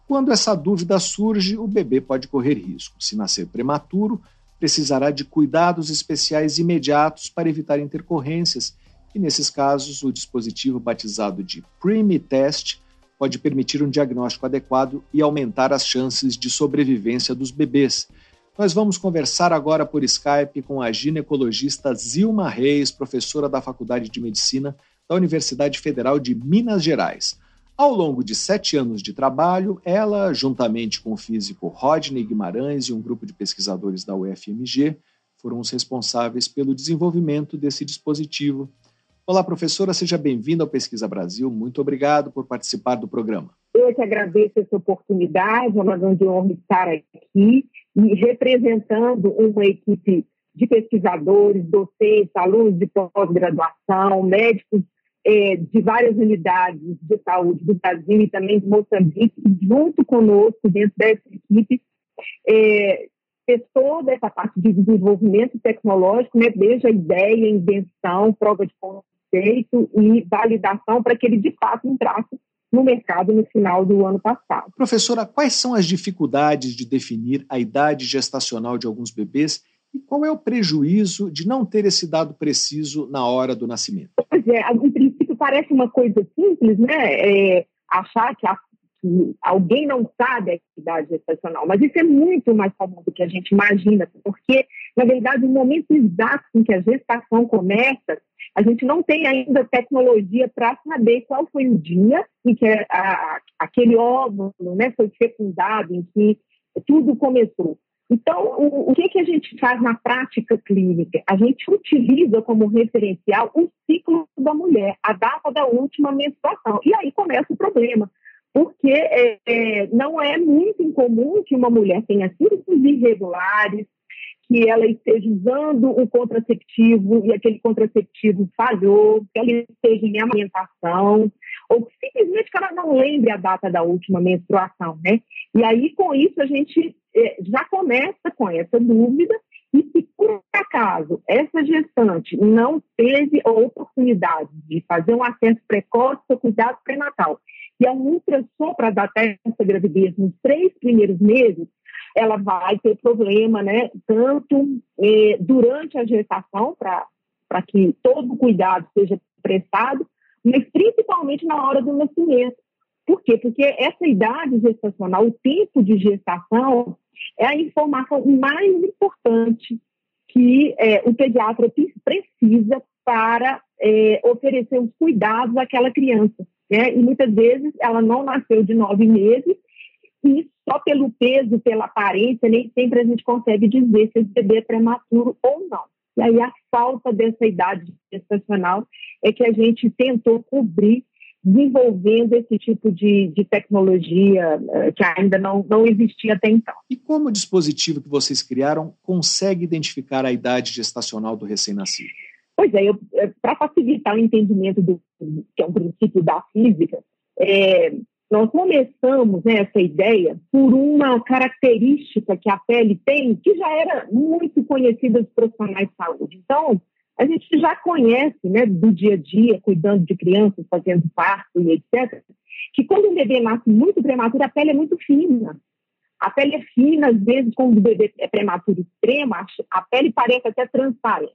Quando essa dúvida surge, o bebê pode correr risco. Se nascer prematuro, precisará de cuidados especiais imediatos para evitar intercorrências, e nesses casos, o dispositivo batizado de PRIME Test pode permitir um diagnóstico adequado e aumentar as chances de sobrevivência dos bebês. Nós vamos conversar agora por Skype com a ginecologista Zilma Reis, professora da Faculdade de Medicina da Universidade Federal de Minas Gerais. Ao longo de sete anos de trabalho, ela, juntamente com o físico Rodney Guimarães e um grupo de pesquisadores da UFMG, foram os responsáveis pelo desenvolvimento desse dispositivo. Olá, professora, seja bem-vinda ao Pesquisa Brasil. Muito obrigado por participar do programa. Eu que agradeço essa oportunidade, é uma grande honra estar aqui e representando uma equipe de pesquisadores, docentes, alunos de pós-graduação, médicos é, de várias unidades de saúde do Brasil e também de Moçambique, junto conosco, dentro dessa equipe, fez toda essa parte de desenvolvimento tecnológico, né, desde a ideia, invenção, prova de conceito e validação para que ele, de fato, entrasse no mercado no final do ano passado. Professora, quais são as dificuldades de definir a idade gestacional de alguns bebês e qual é o prejuízo de não ter esse dado preciso na hora do nascimento? Pois é, em princípio parece uma coisa simples, né? É, achar que, a, que, alguém não sabe a idade gestacional, mas isso é muito mais comum do que a gente imagina, porque, na verdade, o momento exato em que a gestação começa a gente não tem ainda tecnologia para saber qual foi o dia em que a, a, aquele óvulo né, foi fecundado, em que tudo começou. Então, o, o que, que a gente faz na prática clínica? A gente utiliza como referencial o ciclo da mulher, a data da última menstruação. E aí começa o problema, porque é, é, não é muito incomum que uma mulher tenha ciclos irregulares, que ela esteja usando o contraceptivo e aquele contraceptivo falhou, que ela esteja em amamentação, ou que simplesmente que ela não lembre a data da última menstruação, né? E aí, com isso, a gente é, já começa com essa dúvida e se por acaso essa gestante não teve a oportunidade de fazer um acesso precoce ao cuidado pré-natal e a ultrassom para datar essa gravidez nos três primeiros meses, ela vai ter problema, né? Tanto eh, durante a gestação, para que todo o cuidado seja prestado, mas principalmente na hora do nascimento. Por quê? Porque essa idade gestacional, o tempo de gestação, é a informação mais importante que eh, o pediatra precisa para eh, oferecer os cuidados àquela criança. Né? E muitas vezes ela não nasceu de nove meses e só pelo peso, pela aparência, nem sempre a gente consegue dizer se esse bebê é prematuro ou não. E aí a falta dessa idade gestacional é que a gente tentou cobrir desenvolvendo esse tipo de, de tecnologia uh, que ainda não, não existia até então. E como o dispositivo que vocês criaram consegue identificar a idade gestacional do recém-nascido? Pois é, é para facilitar o entendimento do que é um princípio da física, é, nós começamos né, essa ideia por uma característica que a pele tem, que já era muito conhecida dos profissionais de saúde. Então, a gente já conhece, né, do dia a dia, cuidando de crianças, fazendo parto e etc., que quando um bebê nasce muito prematuro, a pele é muito fina. A pele é fina, às vezes, quando o bebê é prematuro extremo, a pele parece até transparente.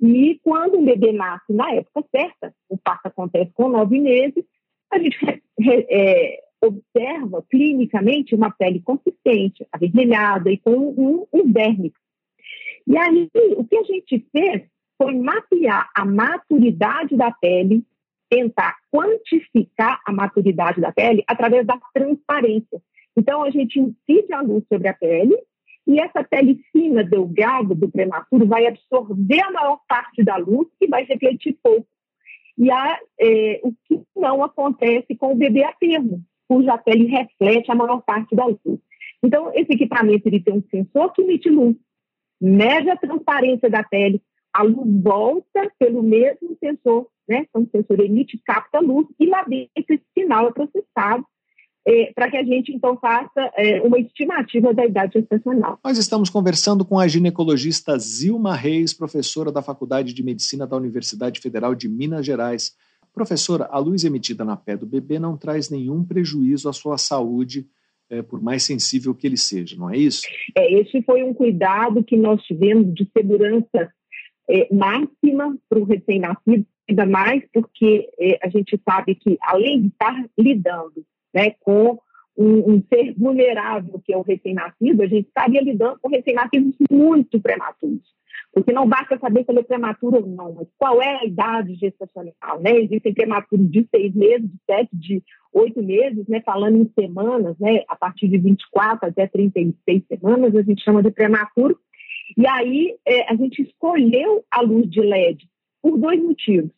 E quando um bebê nasce na época certa, o parto acontece com nove meses, a gente é, observa clinicamente uma pele consistente, avermelhada e com um, um. E aí, o que a gente fez foi mapear a maturidade da pele, tentar quantificar a maturidade da pele através da transparência. Então, a gente incide a luz sobre a pele e essa pele fina, delgada do prematuro vai absorver a maior parte da luz e vai refletir pouco. E é, o que não acontece com o bebê a termo, cuja pele reflete a maior parte da luz. Então, esse equipamento ele tem um sensor que emite luz, mede a transparência da pele, a luz volta pelo mesmo sensor, né? Então, o sensor emite, capta luz e lá dentro esse sinal é processado é, para que a gente, então, faça é, uma estimativa da idade gestacional. Nós estamos conversando com a ginecologista Zilma Reis, professora da Faculdade de Medicina da Universidade Federal de Minas Gerais. Professora, a luz emitida na pé do bebê não traz nenhum prejuízo à sua saúde, é, por mais sensível que ele seja, não é isso? É, esse foi um cuidado que nós tivemos de segurança é, máxima para o recém-nascido, ainda mais porque a gente sabe que, além de estar lidando né, com um, um, ser vulnerável que é o recém-nascido, a gente estaria lidando com recém-nascidos muito prematuros. Porque não basta saber se ele é prematuro ou não, mas qual é a idade gestacional, né? Existem prematuros de seis meses, de sete, de oito meses, né? Falando em semanas, né? A partir de 24 até 36 semanas, a gente chama de prematuro. E aí é, a gente escolheu a luz de LED por dois motivos?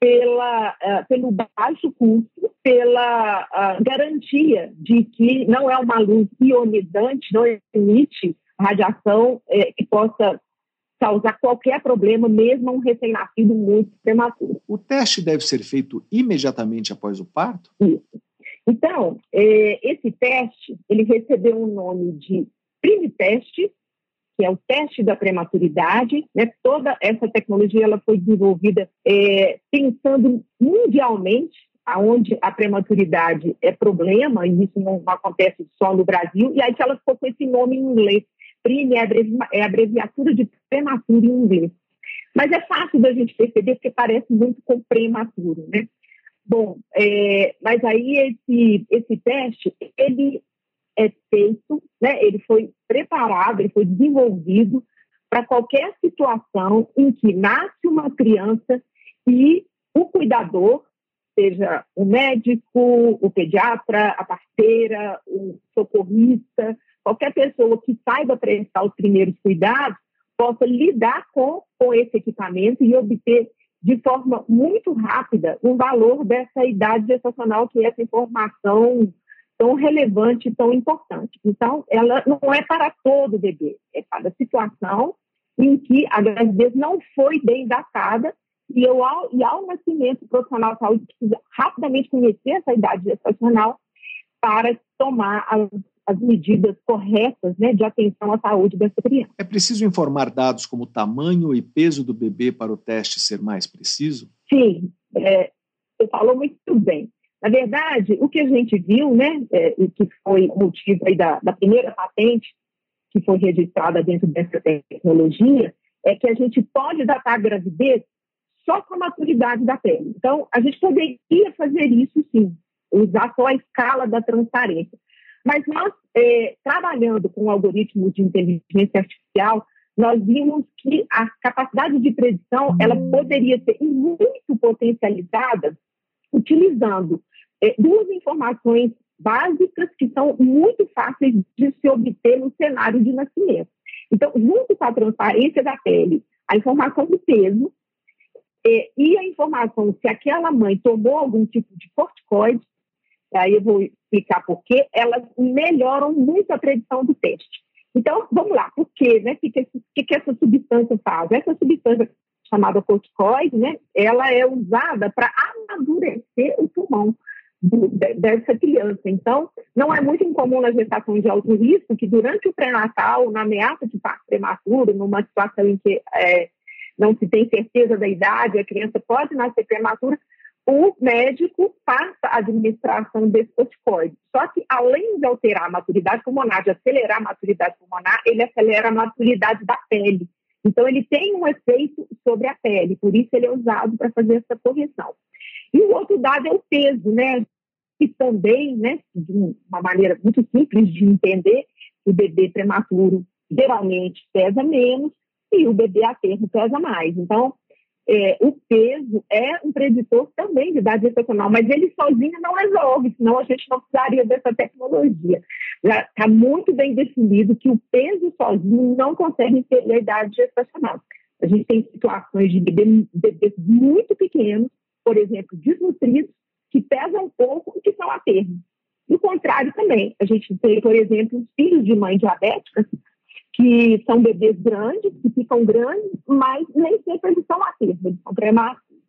Pela, uh, pelo baixo custo, pela uh, garantia de que não é uma luz ionizante, não emite radiação eh, que possa causar qualquer problema, mesmo um recém-nascido muito prematuro. O teste deve ser feito imediatamente após o parto? Isso. Então, eh, esse teste, ele recebeu o um nome de Primiteste, que é o teste da prematuridade. Né? Toda essa tecnologia ela foi desenvolvida é, pensando mundialmente, aonde a prematuridade é problema, e isso não acontece só no Brasil, e aí que ela ficou com esse nome em inglês. PRIM é, é a abreviatura de prematuro em inglês. Mas é fácil da gente perceber porque parece muito com prematuro, né? Bom, é, mas aí esse, esse teste, ele é feito, né, ele foi preparado, ele foi desenvolvido para qualquer situação em que nasce uma criança e o cuidador, seja o médico, o pediatra, a parteira, o socorrista, qualquer pessoa que saiba prestar os primeiros cuidados, possa lidar com, com esse equipamento e obter de forma muito rápida o valor dessa idade gestacional, que é essa informação tão relevante e tão importante. Então, ela não é para todo bebê, é para situação em que a gravidez não foi bem datada e, eu, ao, e ao nascimento, o profissional de saúde precisa rapidamente conhecer essa idade gestacional para tomar as, as medidas corretas né, de atenção à saúde dessa criança. É preciso informar dados como tamanho e peso do bebê para o teste ser mais preciso? Sim, é, você falou muito bem. Na verdade, o que a gente viu, né, é, que foi motivo aí da, da primeira patente que foi registrada dentro dessa tecnologia, é que a gente pode datar a gravidez só com a maturidade da pele. Então, a gente poderia fazer isso sim, usar só a escala da transparência. Mas nós, é, trabalhando com o algoritmo de inteligência artificial, nós vimos que a capacidade de predição ela poderia ser muito potencializada utilizando é, duas informações básicas que são muito fáceis de se obter no cenário de nascimento. Então, junto com a transparência da pele, a informação do peso é, e a informação se aquela mãe tomou algum tipo de corticoide, aí eu vou explicar por quê, elas melhoram muito a predição do teste. Então, vamos lá, por quê? Né? O que, que, que, que essa substância faz? Essa substância chamada corticoide, né, ela é usada para amadurecer o pulmão dessa criança. Então, não é muito incomum nas gestações de alto risco que durante o pré-natal, na ameaça de parto prematuro, numa situação em que é, não se tem certeza da idade, a criança pode nascer prematura, o médico faça a administração desse corticoide. Só que, além de alterar a maturidade pulmonar, de acelerar a maturidade pulmonar, ele acelera a maturidade da pele. Então, ele tem um efeito sobre a pele, por isso ele é usado para fazer essa correção. E o outro dado é o peso, né? Que também, né, de uma maneira muito simples de entender, o bebê prematuro geralmente pesa menos e o bebê a termo pesa mais. Então, é, o peso é um preditor também de idade gestacional, mas ele sozinho não resolve, senão a gente não precisaria dessa tecnologia. Já está muito bem definido que o peso sozinho não consegue entender a idade gestacional. A gente tem situações de bebês bebê muito pequenos, por exemplo, desnutridos, que pesam pouco e que são a termo. E o contrário também. A gente tem, por exemplo, filhos de mães diabéticas que são bebês grandes, que ficam grandes, mas nem sempre eles são a termo, eles são prematuros.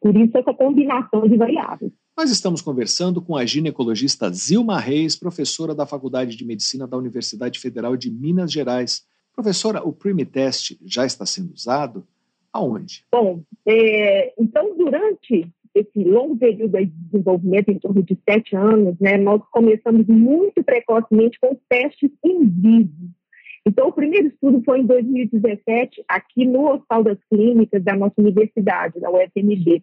Por isso, essa combinação de variáveis. Nós estamos conversando com a ginecologista Zilma Reis, professora da Faculdade de Medicina da Universidade Federal de Minas Gerais. Professora, o Primitest já está sendo usado? Aonde? Bom, é, então, durante esse longo período de desenvolvimento, em torno de sete anos, né, nós começamos muito precocemente com testes em vivo. Então, o primeiro estudo foi em 2017, aqui no Hospital das Clínicas da nossa universidade, da UFMG.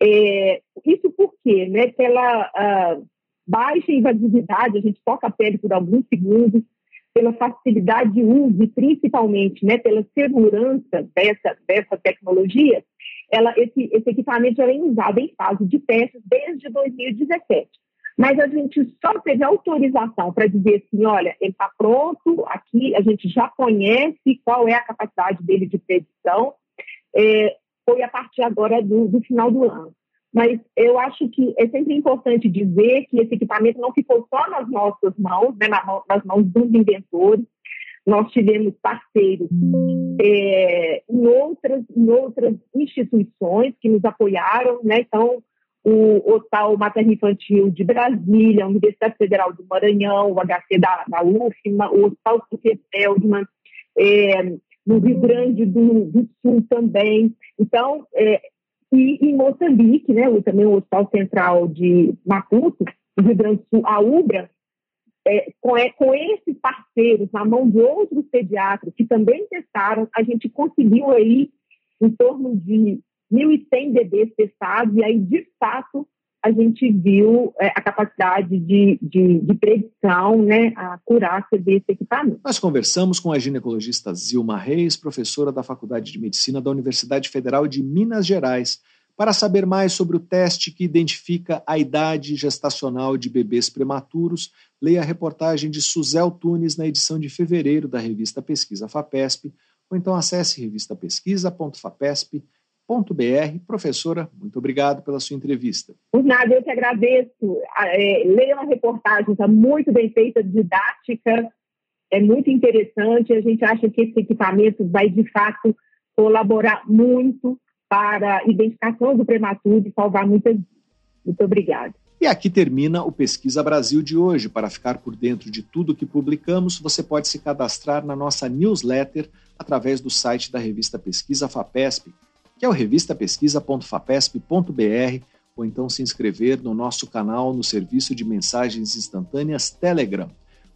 É, isso por quê? Né? Pela baixa invasividade, a gente toca a pele por alguns segundos, pela facilidade de uso e principalmente né, pela segurança dessa, dessa tecnologia, ela, esse, esse equipamento já vem usado em fase de testes desde 2017. Mas a gente só teve autorização para dizer assim, olha, ele está pronto, aqui a gente já conhece qual é a capacidade dele de predição, é, foi a partir agora do, do final do ano. Mas eu acho que é sempre importante dizer que esse equipamento não ficou só nas nossas mãos, né, nas mãos dos inventores. Nós tivemos parceiros é, em, outras, em outras instituições que nos apoiaram, né? Então, o Hospital Materno Infantil de Brasília, a Universidade Federal do Maranhão, o HC da, da UFMA, o Hospital Sofia Feldman, é, no Rio Grande do, do, Sul também. Então, é, e em Moçambique, né, também o Hospital Central de Maputo, no Rio Grande do Sul, a UBRA, é, com, é, com esses parceiros, na mão de outros pediatras que também testaram, a gente conseguiu aí em torno de 1.100 bebês testados, e aí, de fato, a gente viu é, a capacidade de, de, de, predição, né, a curácia desse equipamento. Nós conversamos com a ginecologista Zilma Reis, professora da Faculdade de Medicina da Universidade Federal de Minas Gerais, para saber mais sobre o teste que identifica a idade gestacional de bebês prematuros, leia a reportagem de Suzel Tunes na edição de fevereiro da revista Pesquisa FAPESP, ou então acesse revistapesquisa.fapesp.com br Professora, muito obrigado pela sua entrevista. Por nada, eu que agradeço. É, leia a reportagem, está muito bem feita, didática, é muito interessante. A gente acha que esse equipamento vai, de fato, colaborar muito para a identificação do prematuro e salvar muitas vidas. Muito obrigada. E aqui termina o Pesquisa Brasil de hoje. Para ficar por dentro de tudo que publicamos, você pode se cadastrar na nossa newsletter através do site da revista Pesquisa FAPESP que é o revistapesquisa.fapesp.br, ou então se inscrever no nosso canal no serviço de mensagens instantâneas Telegram.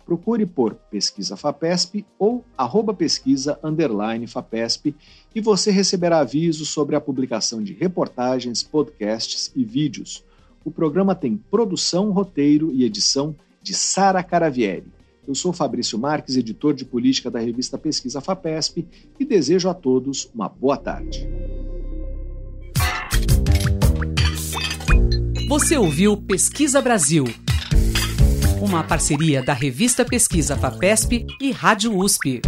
Procure por Pesquisa FAPESP ou arroba pesquisa underline FAPESP e você receberá avisos sobre a publicação de reportagens, podcasts e vídeos. O programa tem produção, roteiro e edição de Sara Caravieri. Eu sou Fabrício Marques, editor de política da revista Pesquisa FAPESP e desejo a todos uma boa tarde. Você ouviu Pesquisa Brasil, uma parceria da revista Pesquisa FAPESP e Rádio USP.